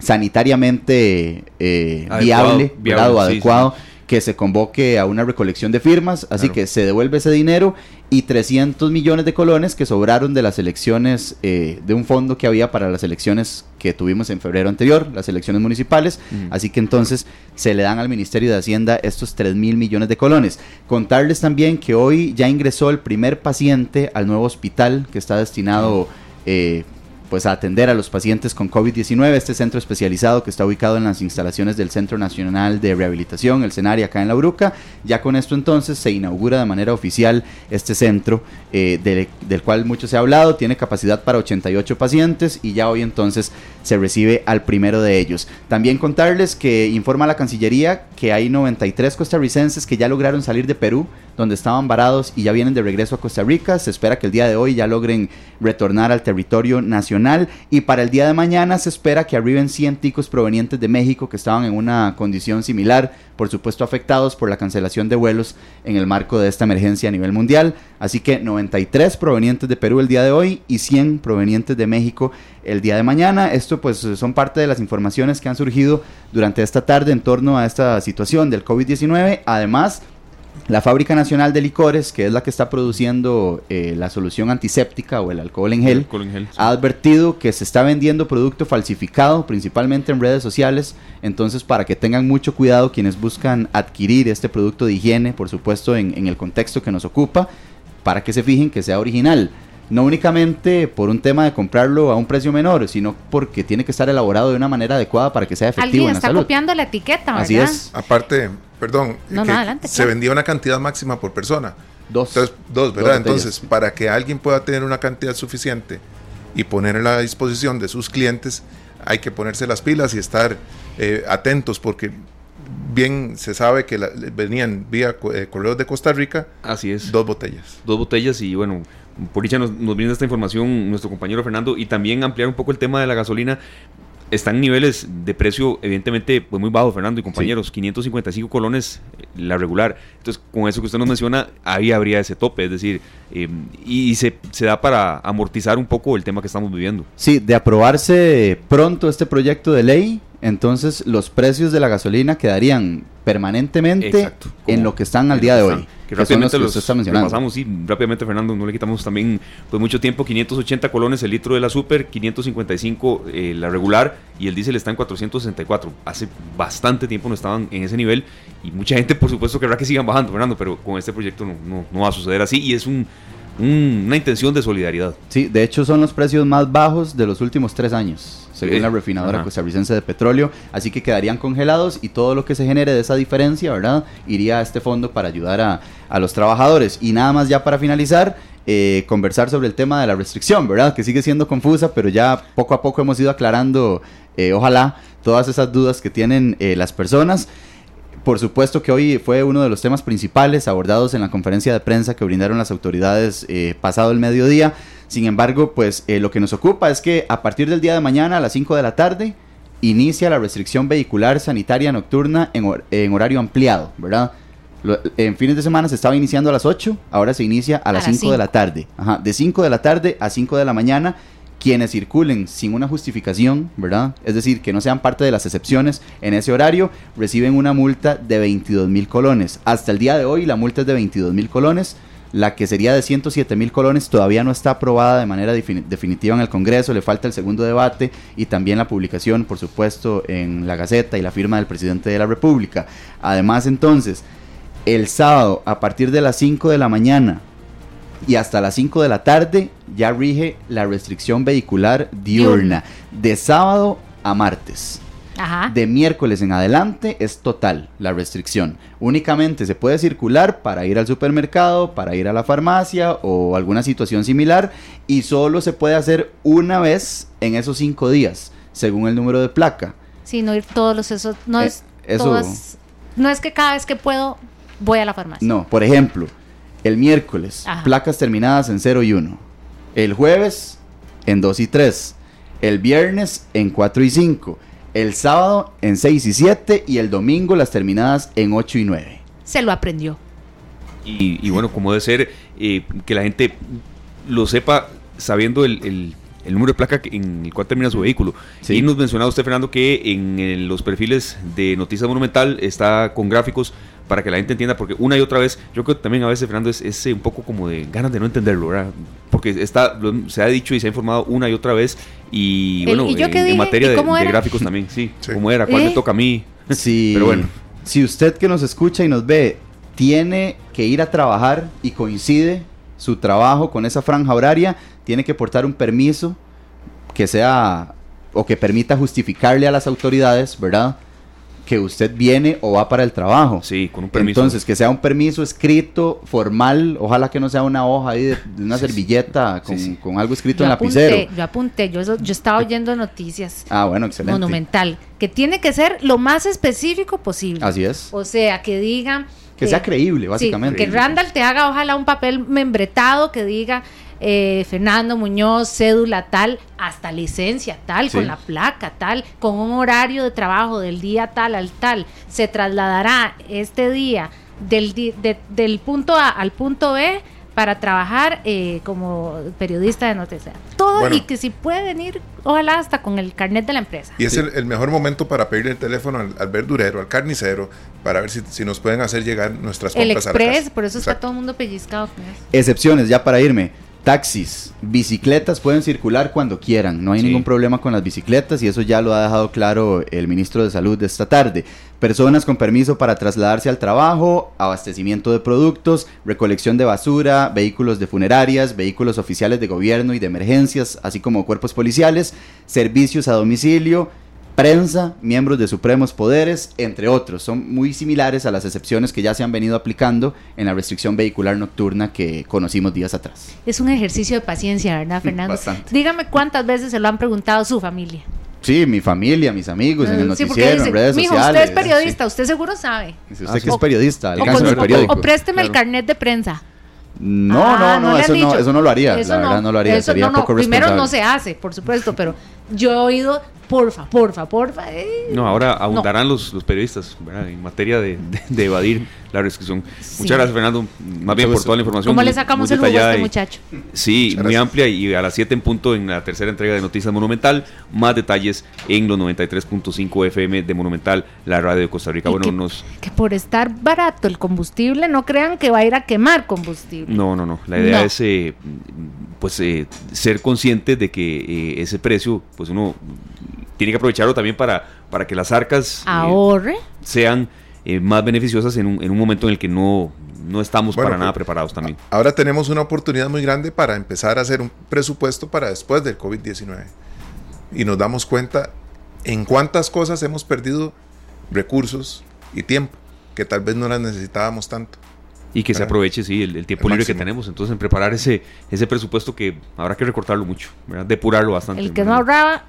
sanitariamente eh, viable, adecuado que se convoque a una recolección de firmas, así que se devuelve ese dinero y 300 millones de colones que sobraron de las elecciones, eh, de un fondo que había para las elecciones que tuvimos en febrero anterior, las elecciones municipales, así que entonces se le dan al Ministerio de Hacienda estos 3 mil millones de colones. Contarles también que hoy ya ingresó el primer paciente al nuevo hospital que está destinado... Eh, pues a atender a los pacientes con COVID-19. Este centro especializado que está ubicado en las instalaciones del Centro Nacional de Rehabilitación, el CENARI, acá en La Bruca. Ya con esto entonces se inaugura de manera oficial este centro eh, del cual mucho se ha hablado. Tiene capacidad para 88 pacientes y ya hoy entonces se recibe al primero de ellos. También contarles que informa la Cancillería que hay 93 costarricenses que ya lograron salir de Perú donde estaban varados y ya vienen de regreso a Costa Rica. Se espera que el día de hoy ya logren retornar al territorio nacional y para el día de mañana se espera que arriben 100 ticos provenientes de México que estaban en una condición similar, por supuesto afectados por la cancelación de vuelos en el marco de esta emergencia a nivel mundial. Así que 93 provenientes de Perú el día de hoy y 100 provenientes de México el día de mañana. Esto pues son parte de las informaciones que han surgido durante esta tarde en torno a esta situación del COVID-19. Además, la Fábrica Nacional de Licores, que es la que está produciendo eh, la solución antiséptica o el alcohol en gel, ha advertido que se está vendiendo producto falsificado, principalmente en redes sociales. Entonces, para que tengan mucho cuidado quienes buscan adquirir este producto de higiene, por supuesto, en, en el contexto que nos ocupa, para que se fijen que sea original. No únicamente por un tema de comprarlo a un precio menor, sino porque tiene que estar elaborado de una manera adecuada para que sea efectivo Alguien en la está salud. copiando la etiqueta, ¿verdad? Así es. Aparte, perdón, No, que no, adelante, se claro. vendía una cantidad máxima por persona. Dos. Entonces, dos, ¿verdad? Dos. Entonces, para que alguien pueda tener una cantidad suficiente y ponerla a disposición de sus clientes, hay que ponerse las pilas y estar eh, atentos porque bien se sabe que la- venían vía eh, correos de Costa Rica Así es. dos botellas. dos botellas y bueno, por dicha nos, nos brinda esta información nuestro compañero Fernando y también ampliar un poco el tema de la gasolina. Están niveles de precio evidentemente pues muy bajos, Fernando y compañeros, 555 colones eh, la regular. Entonces, con eso que usted nos menciona, ahí habría ese tope, es decir, eh, y, y se, se da para amortizar un poco el tema que estamos viviendo. Sí, de aprobarse pronto este proyecto de ley, entonces los precios de la gasolina quedarían permanentemente Exacto, en lo que están al día de hoy. Que que los rápidamente que los usted está mencionando. sí, rápidamente Fernando, no le quitamos también pues mucho tiempo, 580 colones el litro de la super, 555 eh, la regular y el diésel está en 464. Hace bastante tiempo no estaban en ese nivel y mucha gente por supuesto querrá que sigan bajando, Fernando, pero con este proyecto no, no, no va a suceder así y es un, un- una intención de solidaridad. Sí, de hecho son los precios más bajos de los últimos tres años, según Sí. la refinadora Ajá. costarricense de petróleo, así que quedarían congelados y todo lo que se genere de esa diferencia, ¿verdad? Iría a este fondo para ayudar a, a los trabajadores. Y nada más ya para finalizar, eh, conversar sobre el tema de la restricción, ¿verdad? Que sigue siendo confusa, pero ya poco a poco hemos ido aclarando, eh, ojalá, todas esas dudas que tienen eh, las personas. Por supuesto que hoy fue uno de los temas principales abordados en la conferencia de prensa que brindaron las autoridades eh, pasado el mediodía. Sin embargo, pues eh, lo que nos ocupa es que a partir del día de mañana a las 5 de la tarde inicia la restricción vehicular sanitaria nocturna en, hor- en horario ampliado, ¿verdad? Lo- en fines de semana se estaba iniciando a las 8, ahora se inicia a, las las 5 de la tarde. Ajá, de 5 de la tarde a 5 de la mañana quienes circulen sin una justificación, ¿verdad? Es decir, que no sean parte de las excepciones en ese horario, reciben una multa de 22 mil colones. Hasta el día de hoy la multa es de 22 mil colones. La que sería de 107 mil colones todavía no está aprobada de manera defini- definitiva en el Congreso, le falta el segundo debate y también la publicación, por supuesto, en la Gaceta y la firma del presidente de la República. Además, entonces, el sábado a partir de las 5 de la mañana y hasta las 5 de la tarde ya rige la restricción vehicular diurna, de sábado a martes. Ajá. De miércoles en adelante es total la restricción. Únicamente se puede circular para ir al supermercado, para ir a la farmacia o alguna situación similar y solo se puede hacer una vez en esos cinco días, según el número de placa. Sí, no ir todos los esos. No Eh, es eso- todas- no es que cada vez que puedo voy a la farmacia. No, por ejemplo, el miércoles, Ajá. placas terminadas en 0 y 1. El jueves, en 2 y 3. El viernes, en 4 y 5. El sábado, en 6 y 7. Y el domingo, las terminadas en 8 y 9. Se lo aprendió. Y, y bueno, como debe ser, eh, que la gente lo sepa sabiendo el, el- el número de placa en el cual termina su vehículo. Sí. Y nos mencionaba usted, Fernando, que en, los perfiles de Noticias Monumental está con gráficos para que la gente entienda, porque una y otra vez, yo creo que también a veces, Fernando, es, es, un poco como de ganas de no entenderlo, ¿verdad? Porque está, se ha dicho y se ha informado una y otra vez, y bueno, ¿y yo en, materia ¿Y de, gráficos también, sí, Sí. ¿cómo era? ¿Cuál ¿Eh? me toca a mí? Si, Pero bueno. si usted que nos escucha y nos ve tiene que ir a trabajar y coincide su trabajo con esa franja horaria, tiene que portar un permiso que sea o que permita justificarle a las autoridades, ¿verdad? Que usted viene o va para el trabajo. Sí, con un permiso. Entonces, que sea un permiso escrito, formal, ojalá que no sea una hoja ahí de, de una Sí, sí. servilleta con, Sí, sí. con algo escrito Yo en lapicero. apunté, yo apunté, yo, eso- yo estaba oyendo noticias. Ah, bueno, excelente. Monumental, que tiene que ser lo más específico posible. Así es. O sea, que diga... Que sea creíble, sí, básicamente. que Randall te haga ojalá un papel membretado que diga eh, Fernando Muñoz, cédula tal, hasta licencia tal, Sí. con la placa tal, con un horario de trabajo del día tal al tal. Se trasladará este día del, di- de- del punto A al punto B para trabajar eh, como periodista de noticias. Todo Bueno. y que si puede venir, ojalá hasta con el carnet de la empresa. Y es el, el mejor momento para pedirle el teléfono al, al verdurero, al carnicero, para ver si, si nos pueden hacer llegar nuestras El compras a la Express, casa. por eso está todo el mundo pellizcado con eso. Excepciones, ya para irme. Taxis, bicicletas pueden circular cuando quieran, no hay ningún problema con las bicicletas y eso ya lo ha dejado claro el ministro de Salud de esta tarde. Personas con permiso para trasladarse al trabajo, abastecimiento de productos, recolección de basura, vehículos de funerarias, vehículos oficiales de gobierno y de emergencias, así como cuerpos policiales, servicios a domicilio, prensa, miembros de supremos poderes, entre otros. Son muy similares a las excepciones que ya se han venido aplicando en la restricción vehicular nocturna que conocimos días atrás. Es un ejercicio de paciencia, ¿verdad, Fernando? Bastante. Dígame cuántas veces se lo han preguntado su familia. Sí, mi familia, mis amigos, en el Sí, porque noticiero, dice, en redes "Mijo, sociales. usted es periodista, usted seguro sabe. Dice Ah, usted que O- es periodista, O, alcance con- el o- periódico. o présteme el carnet de prensa. No, Ah, no, no, eso, no eso no lo haría. Eso la verdad no lo haría. eso sería no, no, poco Primero no se hace, por supuesto, pero yo he oído, porfa, porfa, porfa. eh. No, ahora abundarán los, los periodistas ¿verdad? en materia de, de- de evadir la restricción. Sí. Muchas gracias, Fernando. Más bien por toda la información. ¿Cómo muy- le sacamos el jugo a este y- muchacho? Sí, muy amplia y a las 7 en punto en la tercera entrega de Noticias Monumental. Más detalles en los 93.5 FM de Monumental, la radio de Costa Rica. Y Bueno, que, nos. que por estar barato el combustible, no crean que va a ir a quemar combustible. No, no, no. La idea No. es eh, pues eh, ser consciente de que eh, ese precio, pues uno tiene que aprovecharlo también para, para que las arcas eh, Ahorre. sean eh, más beneficiosas en un, en un momento en el que no, no estamos Bueno, para nada pues, preparados también. Ahora tenemos una oportunidad muy grande para empezar a hacer un presupuesto para después del COVID-19. Y nos damos cuenta en cuántas cosas hemos perdido recursos y tiempo, que tal vez no las necesitábamos tanto. Y que se Para- aproveche, sí, el, el tiempo el libre que máximo. tenemos. Entonces, en preparar ese, ese presupuesto que habrá que recortarlo mucho, ¿verdad? depurarlo bastante. El que no ¿verdad? ahorraba,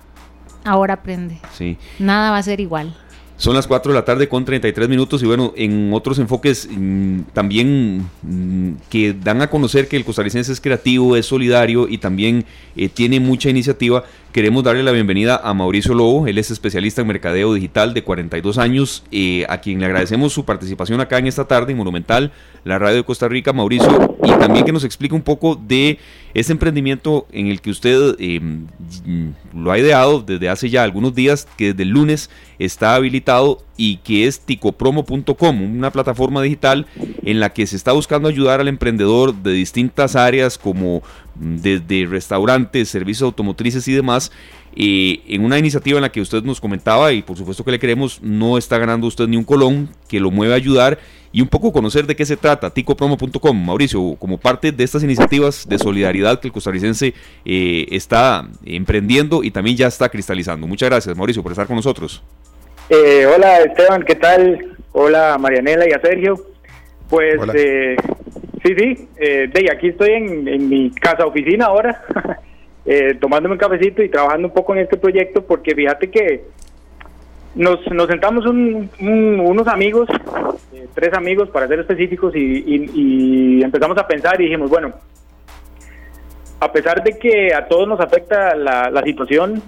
ahora aprende. Sí. Nada va a ser igual. Son las 4 de la tarde con 33 minutos y bueno, en otros enfoques mm, también mm, que dan a conocer que el costarricense es creativo, es solidario y también eh, tiene mucha iniciativa, queremos darle la bienvenida a Mauricio Lobo, él es especialista en mercadeo digital de 42 años, eh, a quien le agradecemos su participación acá en esta tarde en Monumental, la radio de Costa Rica, Mauricio, y también que nos explique un poco de ese emprendimiento en el que usted eh, mm, lo ha ideado desde hace ya algunos días, que desde el lunes está habilitado y que es ticopromo.com, una plataforma digital en la que se está buscando ayudar al emprendedor de distintas áreas como mm, desde restaurantes, servicios automotrices y demás. eh, en una iniciativa en la que usted nos comentaba y por supuesto que le queremos, no está ganando usted ni un colón, que lo mueve a ayudar y un poco conocer de qué se trata, ticopromo.com. Mauricio, como parte de estas iniciativas de solidaridad que el costarricense eh, está emprendiendo y también ya está cristalizando. Muchas gracias, Mauricio, por estar con nosotros. Eh, hola Esteban, ¿qué tal? Hola Marianela y a Sergio. Pues eh, sí, sí, eh, de, aquí estoy en, en mi casa oficina ahora, eh, tomándome un cafecito y trabajando un poco en este proyecto porque fíjate que nos, nos sentamos un- un- unos amigos, eh, tres amigos para ser específicos y, y- y empezamos a pensar y dijimos, bueno, a pesar de que a todos nos afecta la, la situación,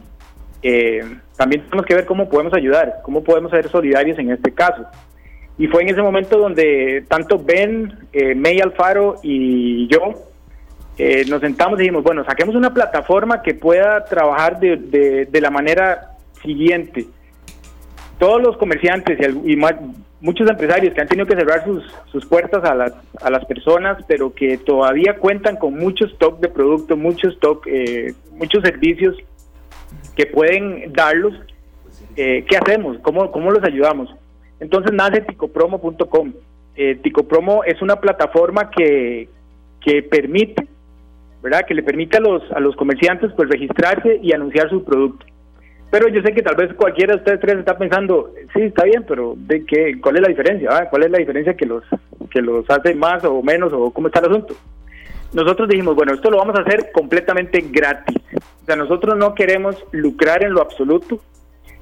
eh, también tenemos que ver cómo podemos ayudar, cómo podemos ser solidarios en este caso. Y fue en ese momento donde tanto Ben, eh, May Alfaro y yo eh, nos sentamos y dijimos, bueno, saquemos una plataforma que pueda trabajar de, la manera siguiente. Todos los comerciantes y, y muchos empresarios que han tenido que cerrar sus, sus puertas a las, a las personas, pero que todavía cuentan con mucho stock de producto, mucho stock, eh, muchos servicios que pueden darlos, eh, ¿qué hacemos? ¿Cómo, ¿Cómo los ayudamos? Entonces nace ticopromo.com. Eh, Ticopromo es una plataforma que, que permite, ¿verdad? Que le permite a los, a los comerciantes pues registrarse y anunciar su producto. Pero yo sé que tal vez cualquiera de ustedes tres está pensando, sí, está bien, pero ¿de qué? ¿Cuál es la diferencia? ah? ¿Cuál es la diferencia que los, que los hace más o menos o cómo está el asunto? Nosotros dijimos, bueno, esto lo vamos a hacer completamente gratis. O sea, nosotros no queremos lucrar en lo absoluto.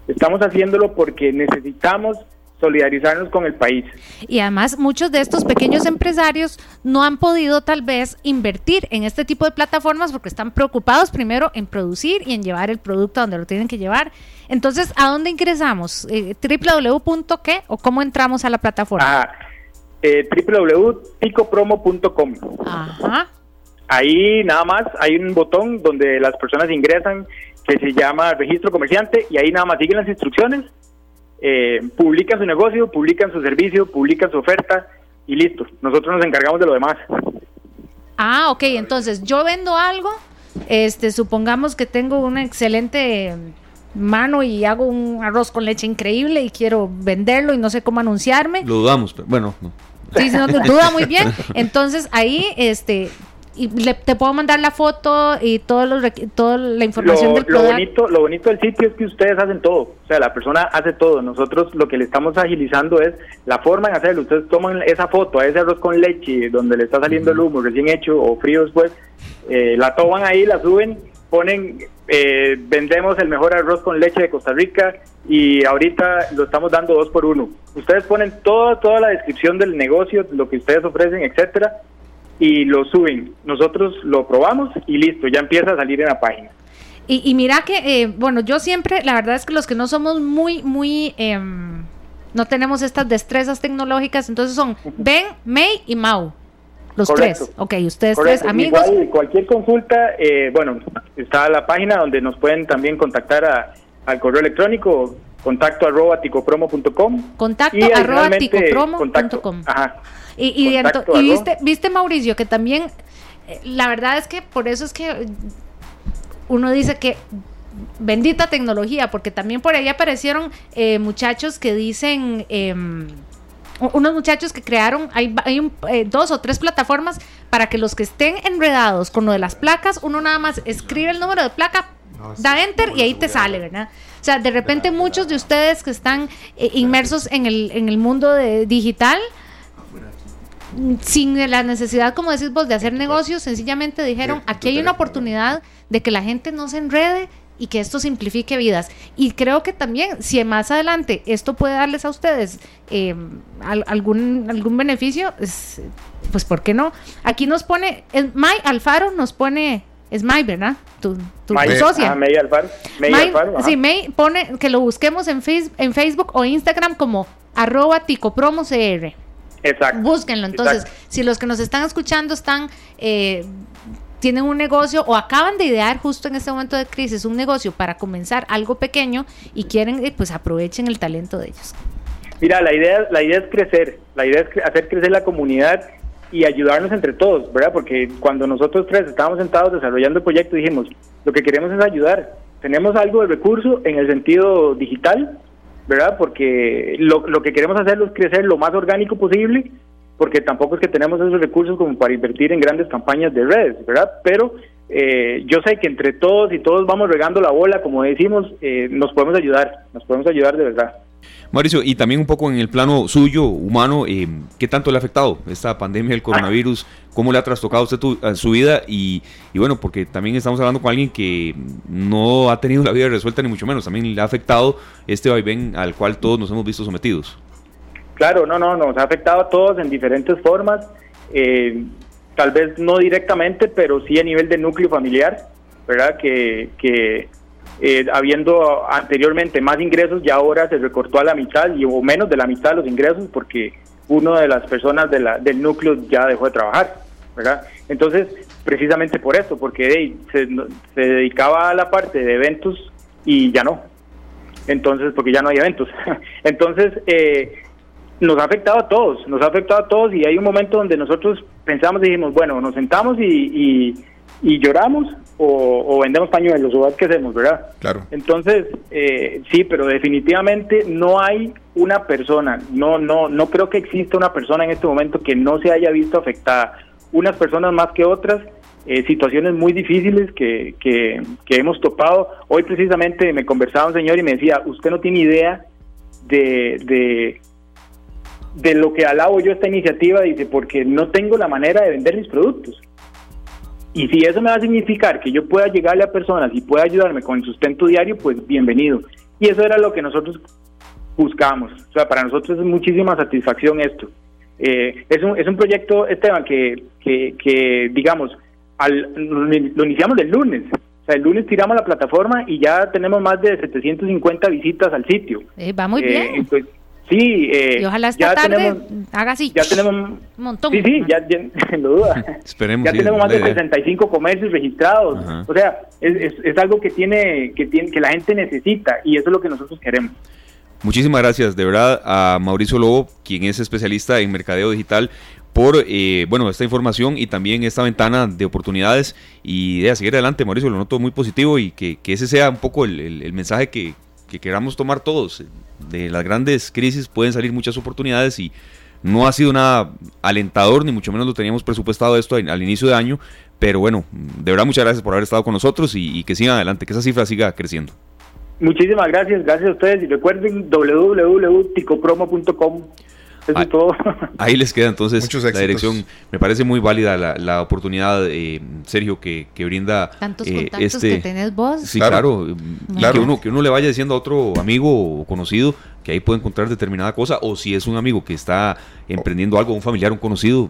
Estamos haciéndolo porque necesitamos solidarizarnos con el país. Y además muchos de estos pequeños empresarios no han podido tal vez invertir en este tipo de plataformas porque están preocupados primero en producir y en llevar el producto a donde lo tienen que llevar. Entonces, ¿a dónde ingresamos? Eh, ¿www.qué o cómo entramos a la plataforma? Ah, eh, www.ticopromo.com. Ajá. Ahí nada más hay un botón donde las personas ingresan que se llama registro comerciante y ahí nada más siguen las instrucciones, eh, publican su negocio, publican su servicio, publican su oferta y listo. Nosotros nos encargamos de lo demás. Ah, ok, entonces yo vendo algo, este, supongamos que tengo una excelente mano y hago un arroz con leche increíble y quiero venderlo y no sé cómo anunciarme. Lo dudamos, pero bueno, no. Sí, no, duda muy bien. Entonces ahí, este, y te puedo mandar la foto y todo los, toda la información del producto. Lo bonito, lo bonito del sitio es que ustedes hacen todo, o sea, la persona hace todo. Nosotros lo que le estamos agilizando es la forma en hacerlo. Ustedes toman esa foto a ese arroz con leche donde le está saliendo el humo recién hecho o frío después, eh, la toman ahí, la suben, ponen, eh, vendemos el mejor arroz con leche de Costa Rica y ahorita lo estamos dando dos por uno. Ustedes ponen toda, toda la descripción del negocio, lo que ustedes ofrecen, etcétera, y lo suben. Nosotros lo probamos y listo, ya empieza a salir en la página. Y, mira que, eh, bueno, yo siempre, la verdad es que los que no somos muy, muy, em, no tenemos estas destrezas tecnológicas, entonces son Ben, May y Mau. Los tres. Ok, ustedes tres amigos. cualquier consulta, eh, bueno, está la página donde nos pueden también contactar al correo electrónico contacto arroba ticopromo.com. Contacto arroba ticopromo.com. Ajá. Y, viste, viste, Mauricio, que también, eh, la verdad es que por eso es que uno dice que bendita tecnología, porque también por ahí aparecieron eh, muchachos que dicen... Em, unos muchachos que crearon, hay, hay eh, dos o tres plataformas para que los que estén enredados con lo de las placas, uno nada más escribe el número de placa, da enter y ahí te sale, ¿verdad? O sea, de repente muchos de ustedes que están inmersos en el, en el mundo de, digital, sin la necesidad, como decís vos, de hacer negocios, sencillamente dijeron, aquí hay una oportunidad de que la gente no se enrede y que esto simplifique vidas. Y creo que también, si más adelante esto puede darles a ustedes eh, algún, algún beneficio, pues ¿por qué no? Aquí nos pone, May Alfaro nos pone, es May, ¿verdad? Tu, tu, socia. Ah, May Alfaro. sí, May pone que lo busquemos en, face, en Facebook o Instagram como arroba ticopromocr. Exacto. Búsquenlo. Entonces, si los que nos están escuchando están, eh, tienen un negocio o acaban de idear justo en este momento de crisis un negocio para comenzar algo pequeño y quieren, eh, pues aprovechen el talento de ellos. Mira, la idea, la idea es crecer, la idea es hacer crecer la comunidad y ayudarnos entre todos, ¿verdad? Porque cuando nosotros tres estábamos sentados desarrollando el proyecto dijimos, lo que queremos es ayudar. Tenemos algo de recurso en el sentido digital, ¿verdad? Porque lo, lo que queremos hacer es crecer lo más orgánico posible, porque tampoco es que tenemos esos recursos como para invertir en grandes campañas de redes, ¿verdad? Pero eh, yo sé que entre todos y todos vamos regando la bola, como decimos, eh, nos podemos ayudar, nos podemos ayudar de verdad. Mauricio, y también un poco en el plano suyo, humano, eh, ¿qué tanto le ha afectado esta pandemia del coronavirus? ¿Cómo le ha trastocado a usted su vida? Y, bueno, porque también estamos hablando con alguien que no ha tenido la vida resuelta, ni mucho menos. También le ha afectado este vaivén al cual todos nos hemos visto sometidos. Claro, no, no, nos ha afectado a todos en diferentes formas. Eh, tal vez no directamente, pero sí a nivel de núcleo familiar, ¿verdad? Que, eh, habiendo anteriormente más ingresos, ya ahora se recortó a la mitad y o menos de la mitad de los ingresos porque una de las personas de del núcleo ya dejó de trabajar, ¿verdad? Entonces, precisamente por eso, porque se, dedicaba a la parte de eventos y ya no. Entonces, porque ya no hay eventos. Entonces, eh, nos ha afectado a todos, nos ha afectado a todos y hay un momento donde nosotros pensamos y dijimos, bueno, nos sentamos y, y lloramos o, vendemos pañuelos o qué hacemos, ¿verdad? Claro. Entonces, eh, sí, pero definitivamente no hay una persona, no, no, no creo que exista una persona en este momento que no se haya visto afectada. Unas personas más que otras, eh, situaciones muy difíciles que, que, hemos topado. Hoy precisamente me conversaba un señor y me decía, usted no tiene idea de, de, de lo que alabo yo esta iniciativa, dice, porque no tengo la manera de vender mis productos. Y si eso me va a significar que yo pueda llegarle a personas y pueda ayudarme con el sustento diario, pues bienvenido. Y eso era lo que nosotros buscamos. O sea, para nosotros es muchísima satisfacción esto. Eh, es, un, es un proyecto, Esteban, que, que, digamos, al, lo iniciamos el lunes. O sea, el lunes tiramos la plataforma y ya tenemos más de 750 visitas al sitio. Eh, va muy eh, bien. Pues, Sí, eh, y ojalá esta tarde tenemos, haga así. Ya tenemos un montón. Sí, sí, ya, ya lo duda. Esperemos. Ya tenemos más de 65 comercios registrados. O sea, es, es, algo que tiene, que tiene, que la gente necesita y eso es lo que nosotros queremos. Muchísimas gracias, de verdad, a Mauricio Lobo, quien es especialista en mercadeo digital, por eh, bueno esta información y también esta ventana de oportunidades y de seguir adelante, Mauricio, lo noto muy positivo y que, ese sea un poco el, mensaje que, queramos tomar todos. De las grandes crisis pueden salir muchas oportunidades y no ha sido nada alentador, ni mucho menos lo teníamos presupuestado esto al inicio de año, pero bueno, de verdad muchas gracias por haber estado con nosotros y, que sigan adelante, que esa cifra siga creciendo. Muchísimas gracias, gracias a ustedes y recuerden www.ticopromo.com ahí, todo. ahí les queda entonces la dirección. Me parece muy válida la, oportunidad, eh, Sergio, que, brinda. Tantos eh, contactos este, que tenés vos. Sí, claro. Que, uno, que uno le vaya diciendo a otro amigo o conocido que ahí puede encontrar determinada cosa, o si es un amigo que está emprendiendo algo, un familiar, un conocido,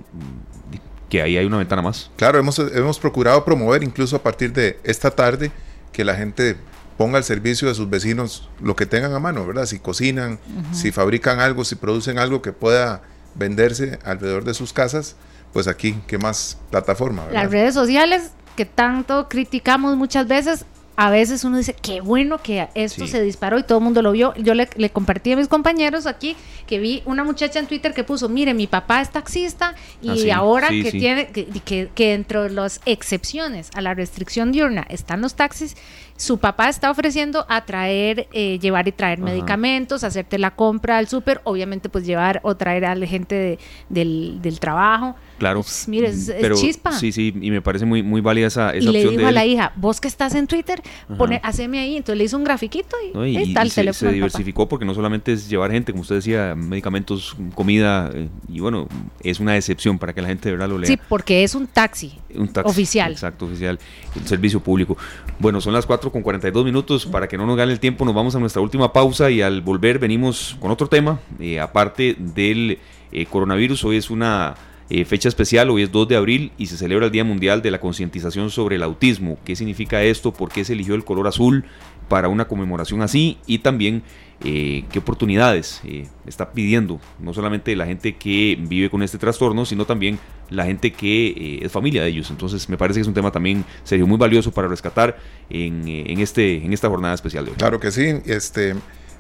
que ahí hay una ventana más. Claro, hemos, hemos procurado promover incluso a partir de esta tarde que la gente ponga al servicio de sus vecinos lo que tengan a mano, ¿verdad? Si cocinan, si fabrican algo, si producen algo que pueda venderse alrededor de sus casas, pues aquí, ¿qué más plataforma? Las redes sociales que tanto criticamos muchas veces, a veces uno dice, qué bueno que esto se disparó y todo el mundo lo vio. Yo le, compartí a mis compañeros aquí que vi una muchacha en Twitter que puso, mire, mi papá es taxista y ah, ahora que tiene, que, que, que dentro de las excepciones a la restricción diurna están los taxis, su papá está ofreciendo a traer, eh, llevar y traer medicamentos, hacerte la compra al súper, obviamente pues llevar o traer a la gente del, del trabajo. Claro. Pues, mire, es, chispa. Sí, sí, y me parece muy, muy válida esa, esa y le dijo a la hija, vos que estás en Twitter, pone, haceme ahí. Entonces le hizo un grafiquito y, está el teléfono. Se, diversificó porque no solamente es llevar gente, como usted decía, medicamentos, comida, eh, y bueno, es una excepción para que la gente de verdad lo lea. Sí, porque es un taxi, un taxi oficial. Exacto, oficial, el servicio público. Bueno, son las 4 con 42 minutos. Para que no nos gane el tiempo, nos vamos a nuestra última pausa y al volver venimos con otro tema, eh, aparte del eh, coronavirus. Hoy es una eh, fecha especial, hoy es 2 de abril y se celebra el Día Mundial de la Concientización sobre el Autismo. ¿Qué significa esto? ¿Por qué se eligió el color azul para una conmemoración así? Y también eh, qué oportunidades eh, está pidiendo, no solamente la gente que vive con este trastorno, sino también la gente que es familia de ellos. Entonces me parece que es un tema también serio, muy valioso para rescatar en, este, en esta jornada especial de hoy. Claro que sí, este,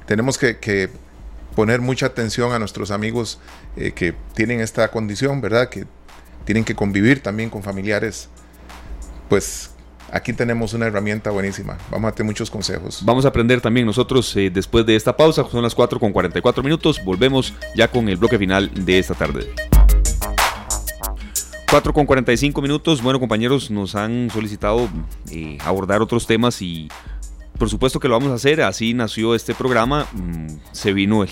tenemos que poner mucha atención a nuestros amigos eh, que tienen esta condición, ¿verdad? Que tienen que convivir también con familiares. Pues aquí tenemos una herramienta buenísima. Vamos a tener muchos consejos. Vamos a aprender también nosotros eh, después de esta pausa. Son las 4 con 44 minutos. Volvemos ya con el bloque final de esta tarde. 4 con 45 minutos. Bueno, compañeros, nos han solicitado eh, abordar otros temas y por supuesto que lo vamos a hacer, así nació este programa, mm, se vino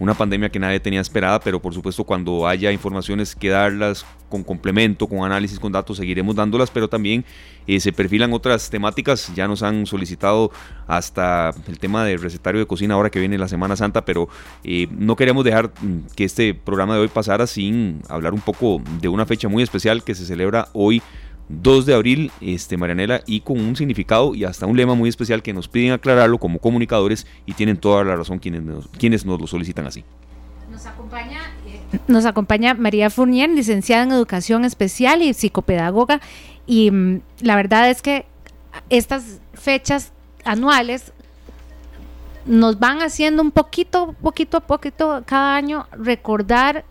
una pandemia que nadie tenía esperada, pero por supuesto cuando haya informaciones que darlas con complemento, con análisis, con datos, seguiremos dándolas, pero también eh, se perfilan otras temáticas, ya nos han solicitado hasta el tema del recetario de cocina ahora que viene la Semana Santa, pero eh, no queremos dejar mm, que este programa de hoy pasara sin hablar un poco de una fecha muy especial que se celebra hoy 2 de abril, este, Marianela, y con un significado y hasta un lema muy especial que nos piden aclararlo como comunicadores y tienen toda la razón quienes nos, quienes nos lo solicitan así. Nos acompaña, eh, nos acompaña María Fournier, licenciada en Educación Especial y psicopedagoga, y mm, la verdad es que estas fechas anuales nos van haciendo un poquito, poquito a poquito cada año recordar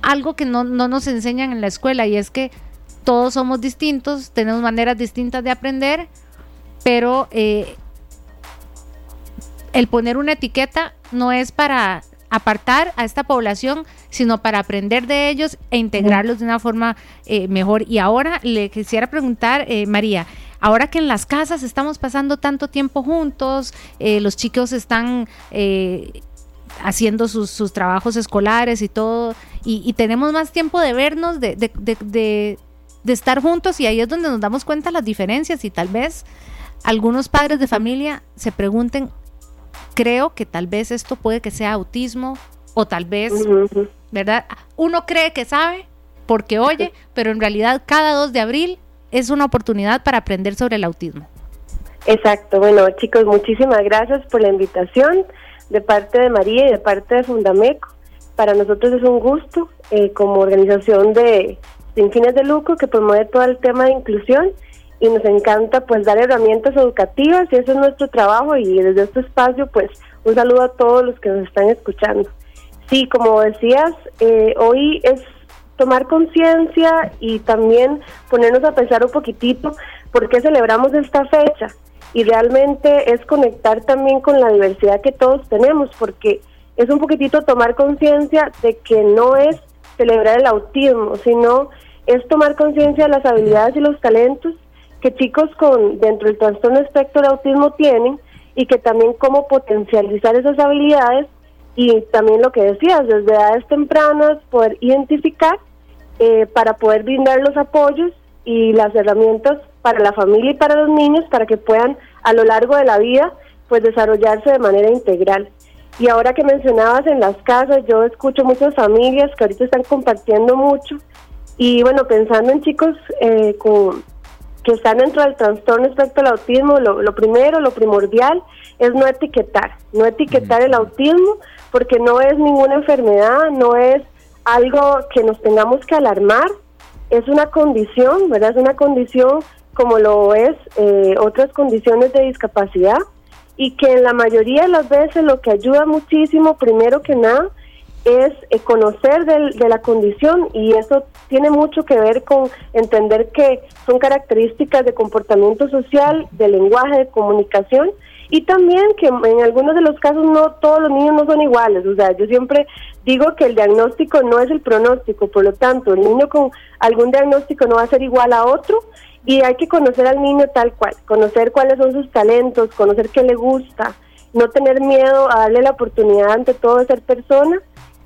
algo que no, no nos enseñan en la escuela y es que todos somos distintos, tenemos maneras distintas de aprender, pero eh, el poner una etiqueta no es para apartar a esta población, sino para aprender de ellos e integrarlos de una forma eh, mejor. Y ahora le quisiera preguntar, eh, María, ahora que en las casas estamos pasando tanto tiempo juntos, los chicos están haciendo sus, trabajos escolares y todo, y, tenemos más tiempo de vernos, de, de estar juntos y ahí es donde nos damos cuenta las diferencias y tal vez algunos padres de familia se pregunten, creo que tal vez esto puede que sea autismo o tal vez, ¿verdad? Uno cree que sabe porque oye, pero en realidad cada 2 de abril es una oportunidad para aprender sobre el autismo. Exacto, bueno chicos, muchísimas gracias por la invitación de parte de María y de parte de Fundameco. Para nosotros es un gusto eh, como organización de sin fines de lucro que promueve todo el tema de inclusión y nos encanta pues dar herramientas educativas y ese es nuestro trabajo y desde este espacio pues un saludo a todos los que nos están escuchando. Sí, como decías, eh, hoy es tomar conciencia y también ponernos a pensar un poquitito por qué celebramos esta fecha. Y realmente es conectar también con la diversidad que todos tenemos, porque es un poquitito tomar conciencia de que no es celebrar el autismo, sino es tomar conciencia de las habilidades y los talentos que chicos con dentro del trastorno espectro de autismo tienen y que también cómo potencializar esas habilidades y también lo que decías, desde edades tempranas poder identificar eh, para poder brindar los apoyos y las herramientas para la familia y para los niños para que puedan a lo largo de la vida pues desarrollarse de manera integral. Y ahora que mencionabas en las casas, yo escucho muchas familias que ahorita están compartiendo mucho. Y bueno, pensando en chicos eh, con, que están dentro del trastorno respecto al autismo, lo, primero, lo primordial es no etiquetar, no etiquetar el autismo porque no es ninguna enfermedad, no es algo que nos tengamos que alarmar, es una condición, ¿verdad? Es una condición como lo es eh, otras condiciones de discapacidad y que en la mayoría de las veces lo que ayuda muchísimo, primero que nada, es eh, conocer de la condición y eso tiene mucho que ver con entender que son características de comportamiento social, de lenguaje, de comunicación y también que en algunos de los casos no todos los niños no son iguales, o sea, yo siempre digo que el diagnóstico no es el pronóstico, por lo tanto, el niño con algún diagnóstico no va a ser igual a otro y hay que conocer al niño tal cual, conocer cuáles son sus talentos, conocer qué le gusta, no tener miedo a darle la oportunidad ante todo de ser persona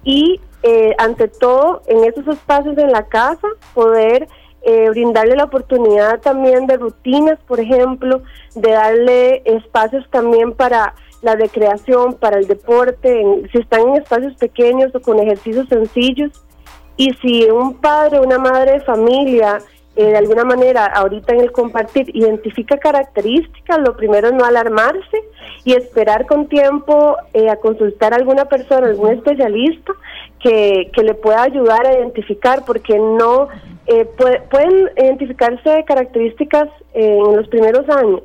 y eh, ante todo en esos espacios en la casa poder eh, brindarle la oportunidad también de rutinas, por ejemplo, de darle espacios también para la recreación, para el deporte, si están en espacios pequeños o con ejercicios sencillos. Y si un padre una madre de familia eh, de alguna manera ahorita en el compartir identifica características, lo primero es no alarmarse y esperar con tiempo eh, a consultar a alguna persona, algún especialista que, que le pueda ayudar a identificar, porque no eh, pueden identificarse características en los primeros años,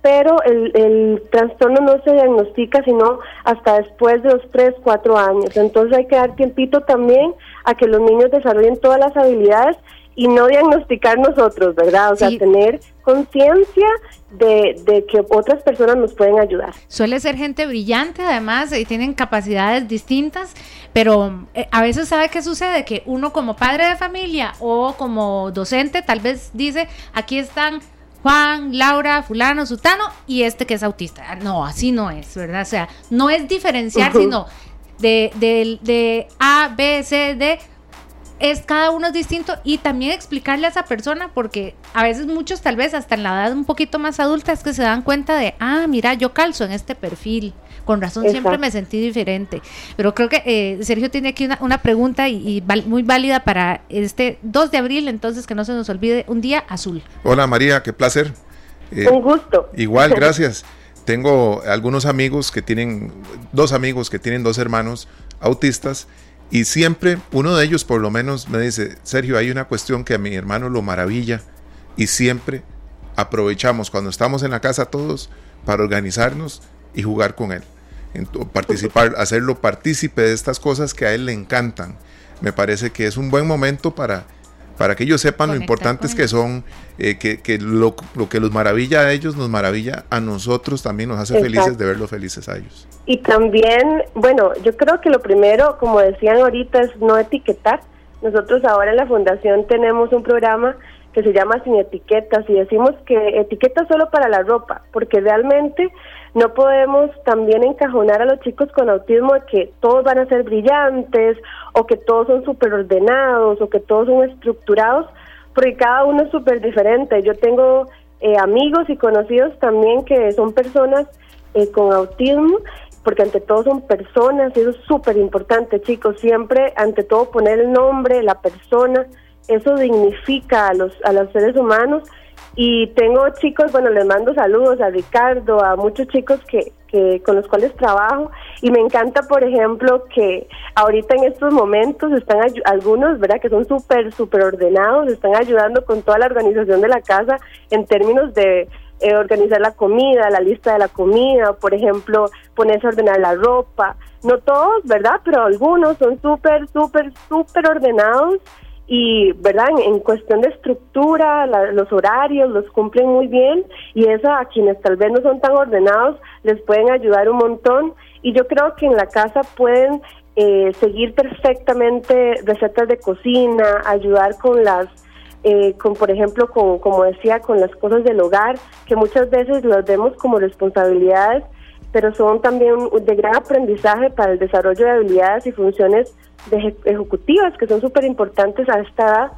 pero el, el, trastorno no se diagnostica sino hasta después de los 3, 4 años. Entonces hay que dar tiempito también a que los niños desarrollen todas las habilidades y no diagnosticar nosotros, ¿verdad? O sea, tener conciencia de, de, que otras personas nos pueden ayudar. Suele ser gente brillante, además, y tienen capacidades distintas, pero eh, a veces sabe qué sucede, que uno como padre de familia o como docente tal vez dice, aquí están Juan, Laura, fulano, sutano y este que es autista. No, así no es, ¿verdad? O sea, no es diferenciar, sino de, de, de A, B, C, D es cada uno es distinto y también explicarle a esa persona porque a veces muchos tal vez hasta en la edad un poquito más adulta es que se dan cuenta de, ah, mira, yo calzo en este perfil. Con razón siempre me sentí diferente. Pero creo que eh, Sergio tiene aquí una, pregunta y, muy válida para este 2 de abril, entonces que no se nos olvide, un día azul. Hola María, qué placer. Eh, un gusto. Igual, gracias. Tengo algunos amigos que tienen, dos amigos que tienen dos hermanos autistas y siempre uno de ellos por lo menos me dice, Sergio, hay una cuestión que a mi hermano lo maravilla y siempre aprovechamos cuando estamos en la casa todos para organizarnos y jugar con él. participar, hacerlo partícipe de estas cosas que a él le encantan. Me parece que es un buen momento para para que ellos sepan lo importantes que son, eh, que, lo, que los maravilla a ellos nos maravilla a nosotros, también nos hace felices de verlos felices a ellos. Y también, bueno, yo creo que lo primero, como decían ahorita, es no etiquetar. Nosotros ahora en la fundación tenemos un programa que se llama Sin Etiquetas y decimos que etiqueta solo para la ropa, porque realmente no podemos también encajonar a los chicos con autismo de que todos van a ser brillantes o que todos son súper ordenados o que todos son estructurados, porque cada uno es súper diferente. Yo tengo eh, amigos y conocidos también que son personas eh, con autismo, porque ante todo son personas y eso es súper importante, chicos. Siempre, ante todo, poner el nombre, la persona, eso dignifica a los, a los seres humanos y tengo chicos, bueno, les mando saludos a Ricardo, a muchos chicos que, que con los cuales trabajo y me encanta, por ejemplo, que ahorita en estos momentos están algunos, ¿verdad? Que son súper, súper ordenados, están ayudando con toda la organización de la casa en términos de eh, organizar la comida, la lista de la comida, por ejemplo, ponerse a ordenar la ropa. No todos, ¿verdad? Pero algunos son súper, súper, súper ordenados y, ¿verdad? En, cuestión de estructura, los horarios los cumplen muy bien y eso a quienes tal vez no son tan ordenados les pueden ayudar un montón y yo creo que en la casa pueden eh, seguir perfectamente recetas de cocina, ayudar con las eh, con por ejemplo con, como decía con las cosas del hogar que muchas veces las vemos como responsabilidades pero son también de gran aprendizaje para el desarrollo de habilidades y funciones de ejecutivas que son súper importantes a esta edad.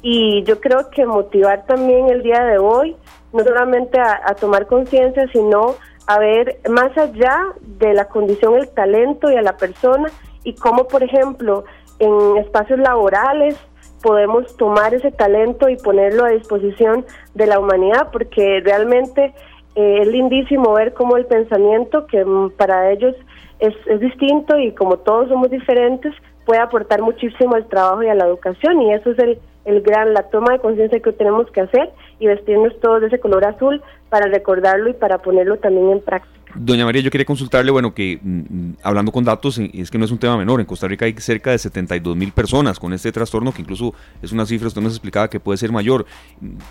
Y yo creo que motivar también el día de hoy no solamente a, tomar conciencia sino a ver más allá de la condición el talento y a la persona y cómo por ejemplo en espacios laborales podemos tomar ese talento y ponerlo a disposición de la humanidad porque realmente eh, es lindísimo ver cómo el pensamiento que mm, para ellos es, es distinto y como todos somos diferentes puede aportar muchísimo al trabajo y a la educación y eso es el, el gran, la toma de conciencia que tenemos que hacer y vestirnos todos de ese color azul para recordarlo y para ponerlo también en práctica. Doña María, yo quería consultarle, bueno, que mm, mm, hablando con datos, es que no es un tema menor, en Costa Rica hay cerca de 72 mil personas con este trastorno, que incluso es una cifra, usted nos explicaba que puede ser mayor.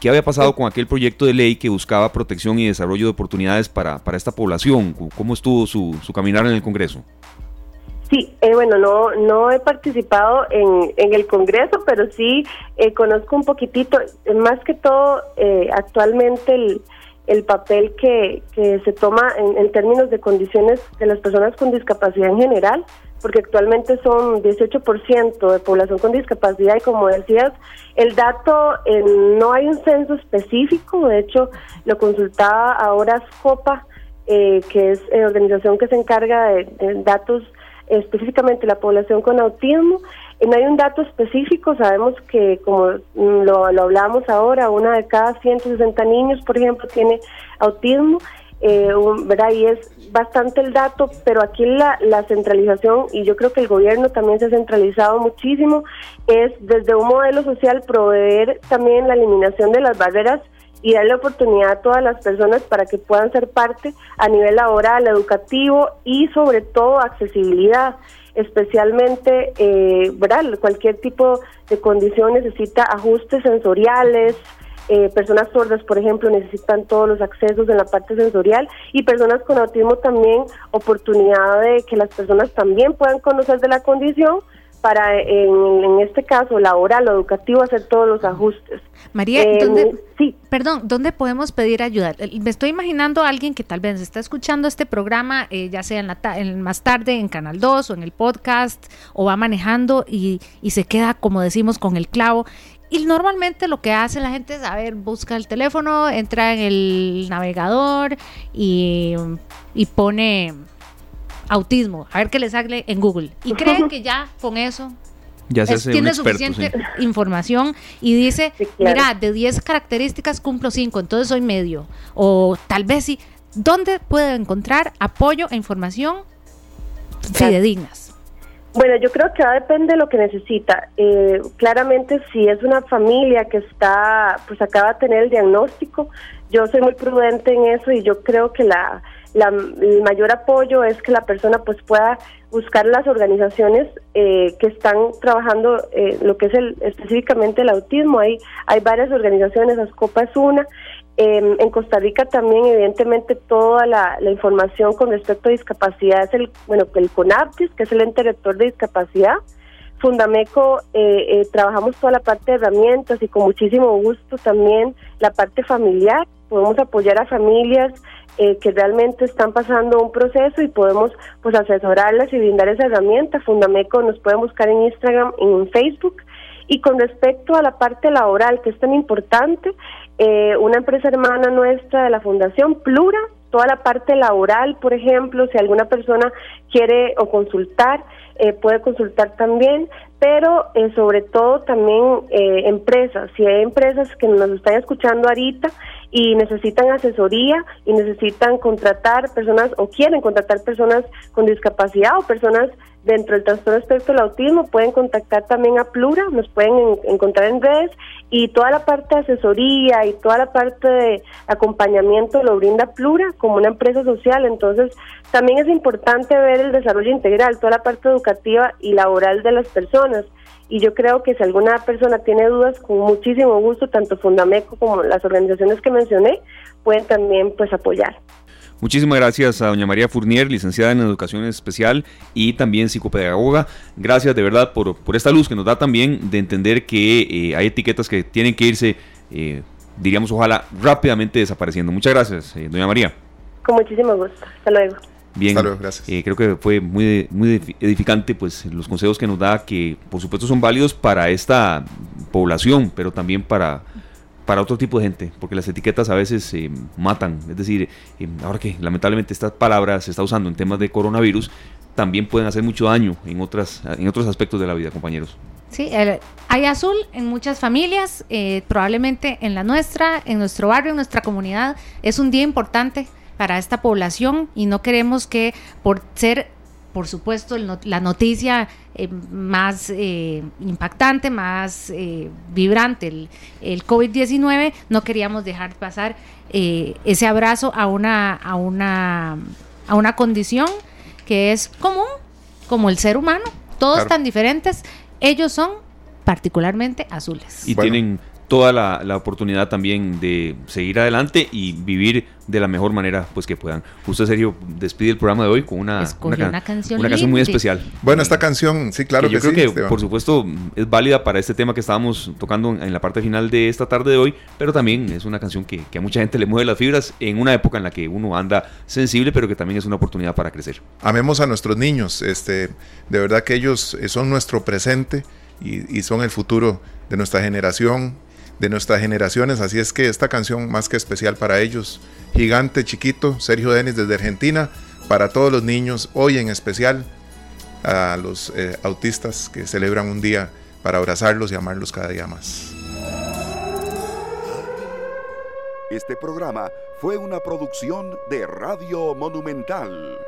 ¿Qué había pasado con aquel proyecto de ley que buscaba protección y desarrollo de oportunidades para, para esta población? ¿Cómo estuvo su, su caminar en el Congreso? Sí, eh, bueno, no no he participado en, en el Congreso, pero sí eh, conozco un poquitito, eh, más que todo actualmente el, el papel que, se toma en, en, términos de condiciones de las personas con discapacidad en general, porque actualmente son 18% de población con discapacidad y como decías, el dato, no hay un censo específico, de hecho lo consultaba ahora SCOPA, que es la organización que se encarga de, de datos específicamente la población con autismo. No hay un dato específico, sabemos que como lo, lo hablamos ahora, una de cada 160 niños, por ejemplo, tiene autismo, eh, ¿verdad? Y es bastante el dato, pero aquí la, la centralización, y yo creo que el gobierno también se ha centralizado muchísimo, es desde un modelo social proveer también la eliminación de las barreras y darle oportunidad a todas las personas para que puedan ser parte a nivel laboral, educativo y sobre todo accesibilidad, especialmente, eh, ¿verdad? Cualquier tipo de condición necesita ajustes sensoriales, eh, personas sordas, por ejemplo, necesitan todos los accesos en la parte sensorial y personas con autismo también oportunidad de que las personas también puedan conocer de la condición para, en, este caso, laboral o educativo, hacer todos los ajustes. María, eh, ¿dónde, sí. perdón, ¿dónde podemos pedir ayuda? Me estoy imaginando a alguien que tal vez está escuchando este programa, eh, ya sea en la en, más tarde en Canal 2 o en el podcast, o va manejando y, y se queda, como decimos, con el clavo. Y normalmente lo que hace la gente es, a ver, busca el teléfono, entra en el navegador y, y pone autismo, a ver qué le sale en Google. Y creen que ya con eso ya tiene suficiente información y dice, mira, de 10 características cumplo 5, entonces soy medio. O tal vez sí. ¿Dónde puedo encontrar apoyo e información fidedignas? Bueno, yo creo que va a depende de lo que necesita. Eh, claramente, si es una familia que está, pues acaba de tener el diagnóstico, yo soy muy prudente en eso y yo creo que la el mayor apoyo es que la persona pues pueda buscar las organizaciones eh, que están trabajando eh, lo que es el, específicamente el autismo. Hay, hay varias organizaciones, ASCOPA es una. Em, en Costa Rica también, evidentemente, toda la, información con respecto a discapacidad es el, bueno, el CONAPTIS, que es el ente rector de discapacidad. Fundameco eh, trabajamos toda la parte de herramientas y con muchísimo gusto también la parte familiar. Podemos apoyar a familias eh, que realmente están pasando un proceso y podemos pues asesorarlas y brindar esa herramienta. Fundameco nos pueden buscar en Instagram en Facebook. Y con respecto a la parte laboral, que es tan importante, eh, una empresa hermana nuestra de la Fundación Plura, toda la parte laboral, por ejemplo, si alguna persona quiere o consultar, eh, puede consultar también, pero eh, sobre todo también eh, empresas, si hay empresas que nos están escuchando ahorita y necesitan asesoría y necesitan contratar personas o quieren contratar personas con discapacidad o personas dentro del trastorno espectro del autismo, pueden contactar también a Plura, nos pueden encontrar en redes y toda la parte de asesoría y toda la parte de acompañamiento lo brinda Plura como una empresa social. Entonces, también es importante ver el desarrollo integral, toda la parte educativa y laboral de las personas. Y yo creo que si alguna persona tiene dudas, con muchísimo gusto, tanto Fundameco como las organizaciones que mencioné, pueden también pues apoyar. Muchísimas gracias a doña María Fournier, licenciada en Educación Especial y también psicopedagoga. Gracias de verdad por, por esta luz que nos da también de entender que eh, hay etiquetas que tienen que irse, eh, diríamos, ojalá rápidamente desapareciendo. Muchas gracias, eh, doña María. Con muchísimo gusto. Hasta luego. Bien, gracias. creo que fue muy, muy edificante pues los consejos que nos da que por supuesto son válidos para esta población, pero también para para otro tipo de gente, porque las etiquetas a veces eh, matan. Es decir, eh, ahora que lamentablemente esta palabra se está usando en temas de coronavirus, también pueden hacer mucho daño en, otras, en otros aspectos de la vida, compañeros. Sí, hay azul en muchas familias, eh, probablemente en la nuestra, en nuestro barrio, en nuestra comunidad. Es un día importante para esta población y no queremos que por ser por supuesto, la noticia eh, más eh, impactante, más eh, vibrante, el, COVID-19, no queríamos dejar pasar ese abrazo a una, a, una, a una condición que es común, como el ser humano, todos tan diferentes, ellos son particularmente azules. Y tienen toda la, la, oportunidad también de seguir adelante y vivir de la mejor manera pues que puedan. Usted, Sergio, despide el programa de hoy con una, una, canción, una canción muy especial. Bueno, esta canción, sí, claro que, yo creo que, por supuesto, es válida para este tema que estábamos tocando en la parte final de esta tarde de hoy, pero también es una canción que, que a mucha gente le mueve las fibras en una época en la que uno anda sensible, pero que también es una oportunidad para crecer. Amemos a nuestros niños, este, de verdad que ellos son nuestro presente y, y son el futuro de nuestra generación de nuestras generaciones, así es que esta canción más que especial para ellos, gigante chiquito, Sergio Denis desde Argentina, para todos los niños, hoy en especial a los eh, autistas que celebran un día para abrazarlos y amarlos cada día más. Este programa fue una producción de Radio Monumental.